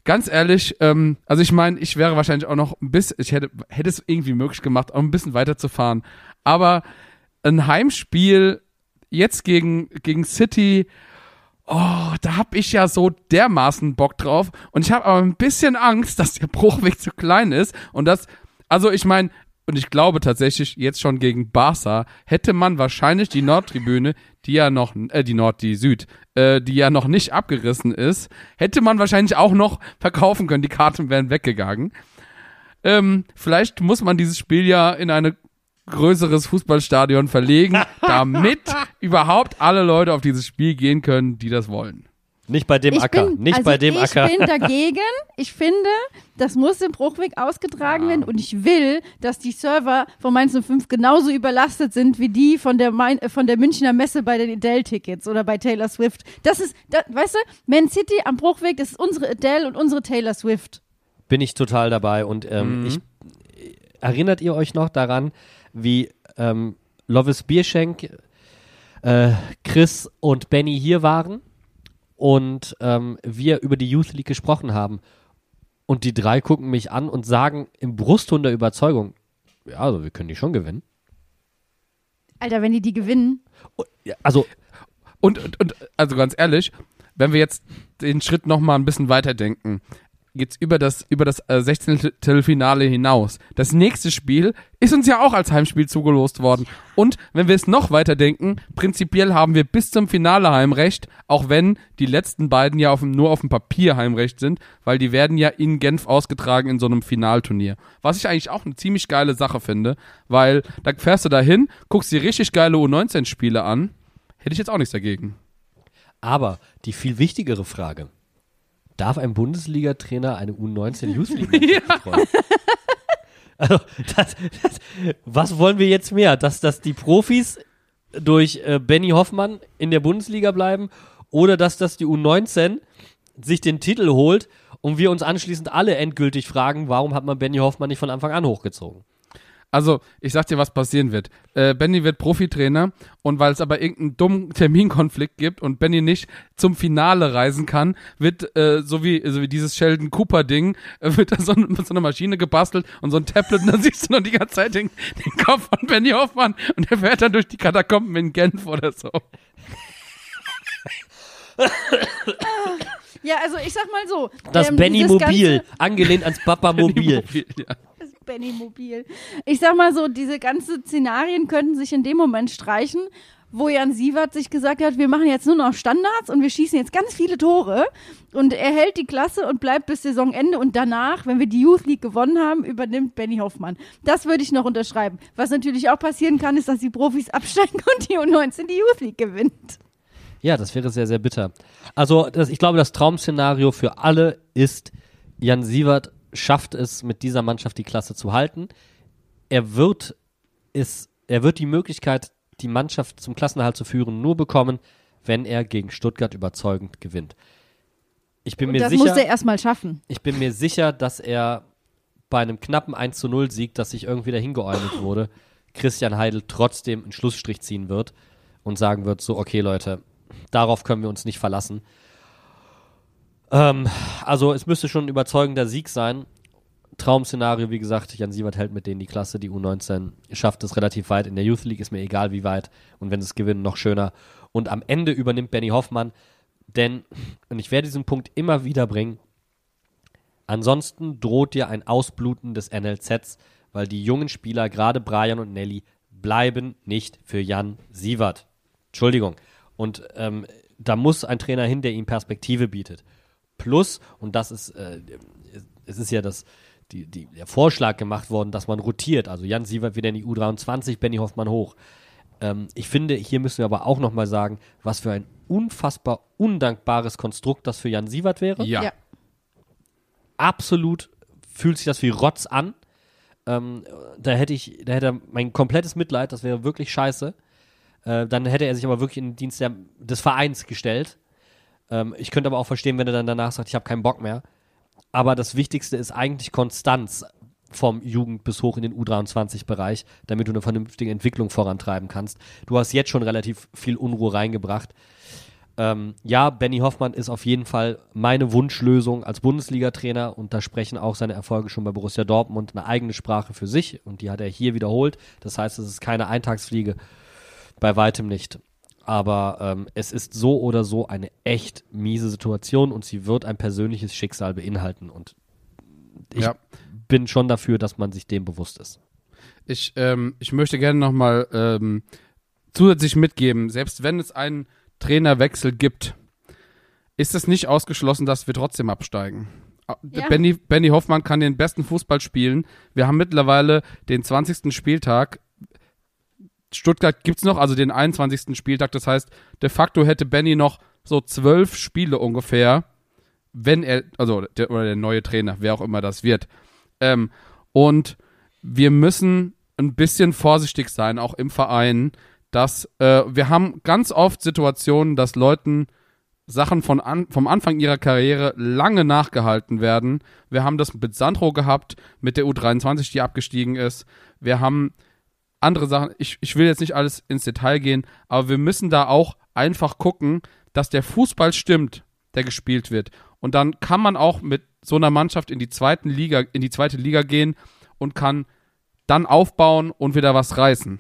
ganz ehrlich, ähm, also ich meine, ich wäre wahrscheinlich auch noch ein bisschen, ich hätte, hätte es irgendwie möglich gemacht, auch ein bisschen weiterzufahren. Aber ein Heimspiel jetzt gegen, gegen City, oh, da hab ich ja so dermaßen Bock drauf. Und ich habe aber ein bisschen Angst, dass der Bruchweg zu klein ist. Und das, also ich meine, und ich glaube tatsächlich, jetzt schon gegen Barca hätte man wahrscheinlich die Nordtribüne, die ja noch, äh, die Nord, die Süd, äh, die ja noch nicht abgerissen ist, hätte man wahrscheinlich auch noch verkaufen können. Die Karten wären weggegangen. Ähm, vielleicht muss man dieses Spiel ja in eine größeres Fußballstadion verlegen, damit überhaupt alle Leute auf dieses Spiel gehen können, die das wollen. Nicht bei dem Ich Acker. bin, nicht also bei dem ich Acker. bin dagegen. Ich finde, das muss im Bruchweg ausgetragen werden und ich will, dass die Server von Mainz 05 genauso überlastet sind wie die von der, Main, äh, von der Münchner Messe bei den Adele-Tickets oder bei Taylor Swift. Das ist, da, weißt du, Man City am Bruchweg, das ist unsere Adele und unsere Taylor Swift. bin ich total dabei. Und ähm, ich erinnert ihr euch noch daran, wie ähm, Lovis Bierschenk, äh, Chris und Benny hier waren und ähm, wir über die Youth League gesprochen haben. Und die drei gucken mich an und sagen im Brustton der Überzeugung, ja, also wir können die schon gewinnen. Alter, wenn die die gewinnen. Und, ja, also Und, und, und also ganz ehrlich, wenn wir jetzt den Schritt noch mal ein bisschen weiterdenken, geht's über das über das äh, 16. Finale hinaus. Das nächste Spiel ist uns ja auch als Heimspiel zugelost worden. Und wenn wir es noch weiterdenken, prinzipiell haben wir bis zum Finale Heimrecht, auch wenn die letzten beiden ja auf dem, nur auf dem Papier Heimrecht sind, weil die werden ja in Genf ausgetragen in so einem Finalturnier. Was ich eigentlich auch eine ziemlich geile Sache finde, weil da fährst du dahin, guckst dir richtig geile U19-Spiele an. Hätte ich jetzt auch nichts dagegen. Aber die viel wichtigere Frage: Darf ein Bundesliga-Trainer eine U19 Youth League betreuen? Also, das, das, was wollen wir jetzt mehr? Dass, dass die Profis durch äh, Benny Hoffmann in der Bundesliga bleiben oder dass, dass die U19 sich den Titel holt und wir uns anschließend alle endgültig fragen, warum hat man Benny Hoffmann nicht von Anfang an hochgezogen? Also, ich sag dir, was passieren wird. Äh, Benny wird Profitrainer und weil es aber irgendeinen dummen Terminkonflikt gibt und Benny nicht zum Finale reisen kann, wird äh, so wie so wie dieses Sheldon Cooper Ding äh, wird da so, ein- so einer Maschine gebastelt und so ein Tablet und dann siehst du noch die ganze Zeit den, den Kopf von Benny Hoffmann und er fährt dann durch die Katakomben in Genf oder so. Ja, also ich sag mal so. Das ähm, Benny Mobil, ganze- angelehnt ans Papa Mobil. Ja. Benny Mobil. Ich sag mal so, diese ganzen Szenarien könnten sich in dem Moment streichen, wo Jan Sievert sich gesagt hat, wir machen jetzt nur noch Standards und wir schießen jetzt ganz viele Tore und er hält die Klasse und bleibt bis Saisonende und danach, wenn wir die Youth League gewonnen haben, übernimmt Benny Hoffmann. Das würde ich noch unterschreiben. Was natürlich auch passieren kann, ist, dass die Profis absteigen und die U19 die Youth League gewinnt. Ja, das wäre sehr, sehr bitter. Also, das, ich glaube, das Traum-Szenario für alle ist, Jan Sievert schafft es, mit dieser Mannschaft die Klasse zu halten. Er wird es, er wird die Möglichkeit, die Mannschaft zum Klassenerhalt zu führen, nur bekommen, wenn er gegen Stuttgart überzeugend gewinnt. Ich bin Und mir das muss er sicher, erstmal schaffen. ich bin mir sicher, dass er bei einem knappen 1 zu 0 Sieg, das sich irgendwie dahin geäumelt wurde, Christian Heidel trotzdem einen Schlussstrich ziehen wird und sagen wird, so, okay Leute, darauf können wir uns nicht verlassen. Ähm, also es müsste schon ein überzeugender Sieg sein. Traum-Szenario, wie gesagt, Jan Sievert hält mit denen die Klasse, die U19 schafft es relativ weit. In der Youth League ist mir egal, wie weit. Und wenn sie es gewinnen, noch schöner. Und am Ende übernimmt Benny Hoffmann, denn, und ich werde diesen Punkt immer wieder bringen, ansonsten droht dir ein Ausbluten des NLZs, weil die jungen Spieler, gerade Brian und Nelly, bleiben nicht für Jan Sievert. Entschuldigung. Und ähm, da muss ein Trainer hin, der ihm Perspektive bietet. Plus, und das ist, äh, es ist ja das, die, die, der Vorschlag gemacht worden, dass man rotiert. Also Jan Sievert wieder in die U23, Benny Hoffmann hoch. Ähm, ich finde, hier müssen wir aber auch nochmal sagen, was für ein unfassbar undankbares Konstrukt das für Jan Sievert wäre. Ja. Ja. Absolut fühlt sich das wie Rotz an. Ähm, da hätte ich, da hätte er mein komplettes Mitleid, das wäre wirklich scheiße. Äh, dann hätte er sich aber wirklich in den Dienst der, des Vereins gestellt. Ähm, ich könnte aber auch verstehen, wenn er dann danach sagt, ich habe keinen Bock mehr. Aber das Wichtigste ist eigentlich Konstanz vom Jugend bis hoch in den U23-Bereich, damit du eine vernünftige Entwicklung vorantreiben kannst. Du hast jetzt schon relativ viel Unruhe reingebracht. Ähm, ja, Benny Hoffmann ist auf jeden Fall meine Wunschlösung als Bundesliga-Trainer und da sprechen auch seine Erfolge schon bei Borussia Dortmund eine eigene Sprache für sich und die hat er hier wiederholt. Das heißt, es ist keine Eintagsfliege, bei weitem nicht. Aber ähm, es ist so oder so eine echt miese Situation und sie wird ein persönliches Schicksal beinhalten und ich Ja. bin schon dafür, dass man sich dem bewusst ist. Ich, ähm, ich möchte gerne nochmal ähm, zusätzlich mitgeben, selbst wenn es einen Trainerwechsel gibt, ist es nicht ausgeschlossen, dass wir trotzdem absteigen. Ah, Ja. Benny, Benny Hoffmann kann den besten Fußball spielen. Wir haben mittlerweile den 20. Spieltag. Stuttgart gibt's noch, also den 21. Spieltag. Das heißt, de facto hätte Benny noch so zwölf Spiele ungefähr, wenn er, also der, oder der neue Trainer, wer auch immer das wird. Ähm, und wir müssen ein bisschen vorsichtig sein, auch im Verein, dass äh, wir haben ganz oft Situationen, dass Leuten Sachen von an, vom Anfang ihrer Karriere lange nachgehalten werden. Wir haben das mit Sandro gehabt, mit der U23, die abgestiegen ist. Wir haben andere Sachen, ich, ich will jetzt nicht alles ins Detail gehen, aber wir müssen da auch einfach gucken, dass der Fußball stimmt, der gespielt wird. Und dann kann man auch mit so einer Mannschaft in die zweiten Liga, in die zweite Liga gehen und kann dann aufbauen und wieder was reißen.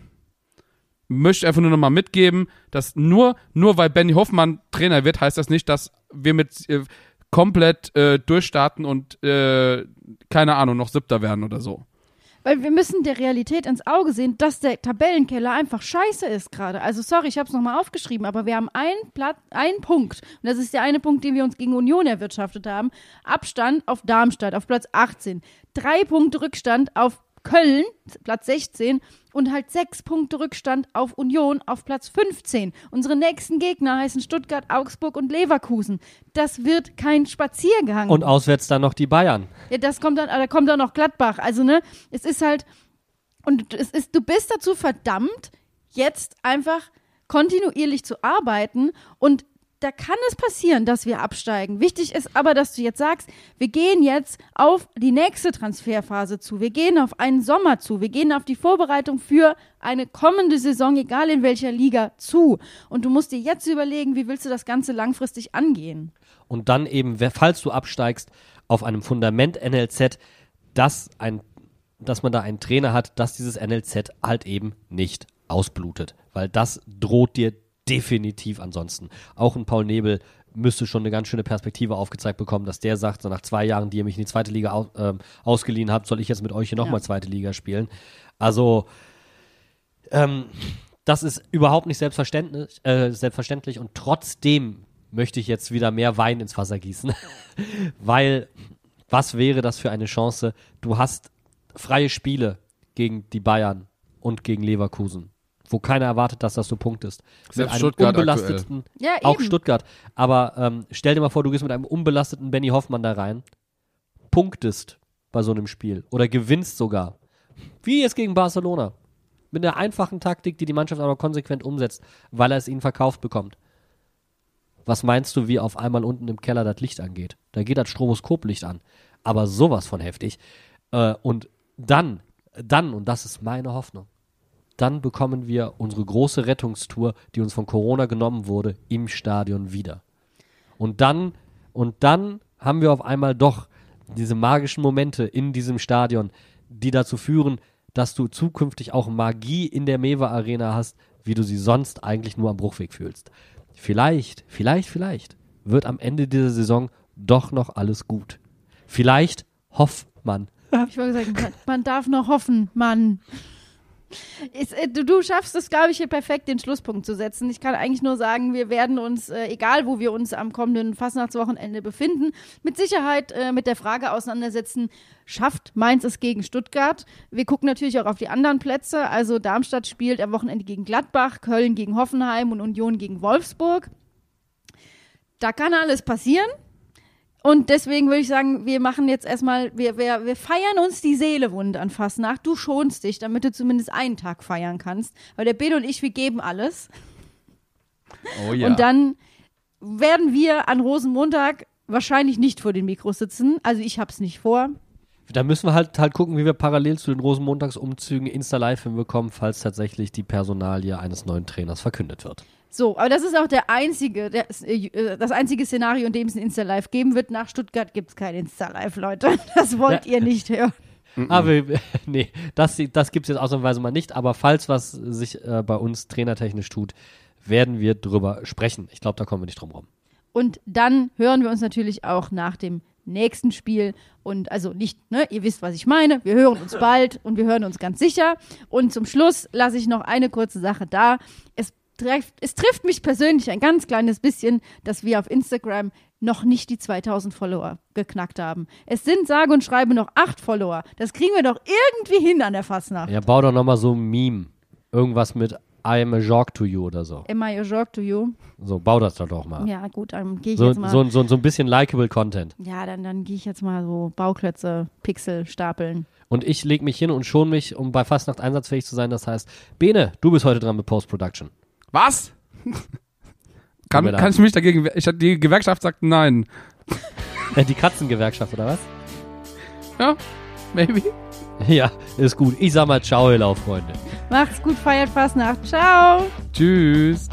Möchte einfach nur nochmal mitgeben, dass nur, nur weil Benny Hoffmann Trainer wird, heißt das nicht, dass wir mit äh, komplett äh, durchstarten und äh, keine Ahnung, noch siebter werden oder so. Weil wir müssen der Realität ins Auge sehen, dass der Tabellenkeller einfach scheiße ist gerade. Also sorry, ich habe es nochmal aufgeschrieben, aber wir haben einen, Platz, einen Punkt. Und das ist der eine Punkt, den wir uns gegen Union erwirtschaftet haben. Abstand auf Darmstadt auf Platz 18. Drei Punkte Rückstand auf Köln, Platz 16. Und halt sechs Punkte Rückstand auf Union auf Platz 15. Unsere nächsten Gegner heißen Stuttgart, Augsburg und Leverkusen. Das wird kein Spaziergang. Und auswärts dann noch die Bayern. Ja, das kommt dann, da kommt dann noch Gladbach. Also, ne, es ist halt, und es ist, du bist dazu verdammt, jetzt einfach kontinuierlich zu arbeiten und da kann es passieren, dass wir absteigen. Wichtig ist aber, dass du jetzt sagst, wir gehen jetzt auf die nächste Transferphase zu. Wir gehen auf einen Sommer zu. Wir gehen auf die Vorbereitung für eine kommende Saison, egal in welcher Liga, zu. Und du musst dir jetzt überlegen, wie willst du das Ganze langfristig angehen? und dann eben, falls du absteigst, auf einem Fundament NLZ, dass, ein, dass man da einen Trainer hat, dass dieses NLZ halt eben nicht ausblutet. Weil das droht dir definitiv ansonsten. Auch ein Paul Nebel müsste schon eine ganz schöne Perspektive aufgezeigt bekommen, dass der sagt, so nach zwei Jahren, die ihr mich in die zweite Liga au, ähm, ausgeliehen habt, soll ich jetzt mit euch hier nochmal Ja. zweite Liga spielen. Also, ähm, das ist überhaupt nicht selbstverständlich, äh, selbstverständlich und trotzdem möchte ich jetzt wieder mehr Wein ins Wasser gießen. Weil, was wäre das für eine Chance? Du hast freie Spiele gegen die Bayern und gegen Leverkusen, wo keiner erwartet, dass das so punktest. Mit Selbst einem Stuttgart unbelasteten, Ja, auch. Stuttgart. Aber ähm, stell dir mal vor, du gehst mit einem unbelasteten Benny Hoffmann da rein, punktest bei so einem Spiel oder gewinnst sogar. Wie jetzt gegen Barcelona. Mit einer einfachen Taktik, die die Mannschaft aber konsequent umsetzt, weil er es ihnen verkauft bekommt. Was meinst du, wie auf einmal unten im Keller das Licht angeht? Da geht das Stroboskoplicht an. Aber sowas von heftig. Äh, und dann, dann, und das ist meine Hoffnung, dann bekommen wir unsere große Rettungstour, die uns von Corona genommen wurde, im Stadion wieder. Und dann, und dann haben wir auf einmal doch diese magischen Momente in diesem Stadion, die dazu führen, dass du zukünftig auch Magie in der Mewa Arena hast, wie du sie sonst eigentlich nur am Bruchweg fühlst. Vielleicht, vielleicht, vielleicht wird am Ende dieser Saison doch noch alles gut. Vielleicht hofft man. Ich wollte sagen, man darf noch hoffen, Mann. Ist, äh, du, du schaffst es, glaube ich, hier perfekt den Schlusspunkt zu setzen. Ich kann eigentlich nur sagen, wir werden uns, äh, egal wo wir uns am kommenden Fastnachtswochenende befinden, mit Sicherheit äh, mit der Frage auseinandersetzen, schafft Mainz es gegen Stuttgart? Wir gucken natürlich auch auf die anderen Plätze. Also Darmstadt spielt am Wochenende gegen Gladbach, Köln gegen Hoffenheim und Union gegen Wolfsburg. Da kann alles passieren. Und deswegen würde ich sagen, wir machen jetzt erstmal, wir, wir, wir feiern uns die Seele wund an Fastnacht. Du schonst dich, damit du zumindest einen Tag feiern kannst. Weil der Bill und ich, wir geben alles. Oh ja. Und dann werden wir an Rosenmontag wahrscheinlich nicht vor den Mikros sitzen. Also ich hab's nicht vor. Da müssen wir halt, halt gucken, wie wir parallel zu den Rosenmontagsumzügen Insta-Live hinbekommen, falls tatsächlich die Personalie eines neuen Trainers verkündet wird. So, aber das ist auch der einzige, der, äh, das einzige Szenario, in dem es ein Insta-Live geben wird. Nach Stuttgart gibt es kein Insta-Live, Leute. Das wollt ihr nicht hören. Aber wir- nee, das, das gibt es jetzt ausnahmsweise mal nicht. Aber falls was sich äh, bei uns trainertechnisch tut, werden wir drüber sprechen. Ich glaube, da kommen wir nicht drum rum. Und dann hören wir uns natürlich auch nach dem nächsten Spiel. Und also nicht, ne, ihr wisst, was ich meine. Wir hören uns bald und wir hören uns ganz sicher. Und zum Schluss lasse ich noch eine kurze Sache da. Es trifft, es trifft mich persönlich ein ganz kleines bisschen, dass wir auf Instagram noch nicht die 2000 Follower geknackt haben. Es sind sage und schreibe noch acht Follower. Das kriegen wir doch irgendwie hin an der Fastnacht. Ja, bau doch nochmal so ein Meme. Irgendwas mit I am a joke to you oder so. Am I a jerk to you? So, bau das doch doch mal. Ja, gut, dann gehe ich so, jetzt mal. so, so, so ein bisschen likable Content. ja, dann, dann gehe ich jetzt mal so Bauklötze, Pixel stapeln. Und ich leg mich hin und schon mich, um bei Fastnacht einsatzfähig zu sein. Das heißt, Bene, du bist heute dran mit Post-Production. Was? kann, kann ich mich dagegen. Ich, die Gewerkschaft sagt nein. Die Katzengewerkschaft, oder was? Ja, maybe. Ja, ist gut. Ich sag mal Ciao, Hello, Freunde. Macht's gut, feiert Fastnacht. Ciao! Tschüss.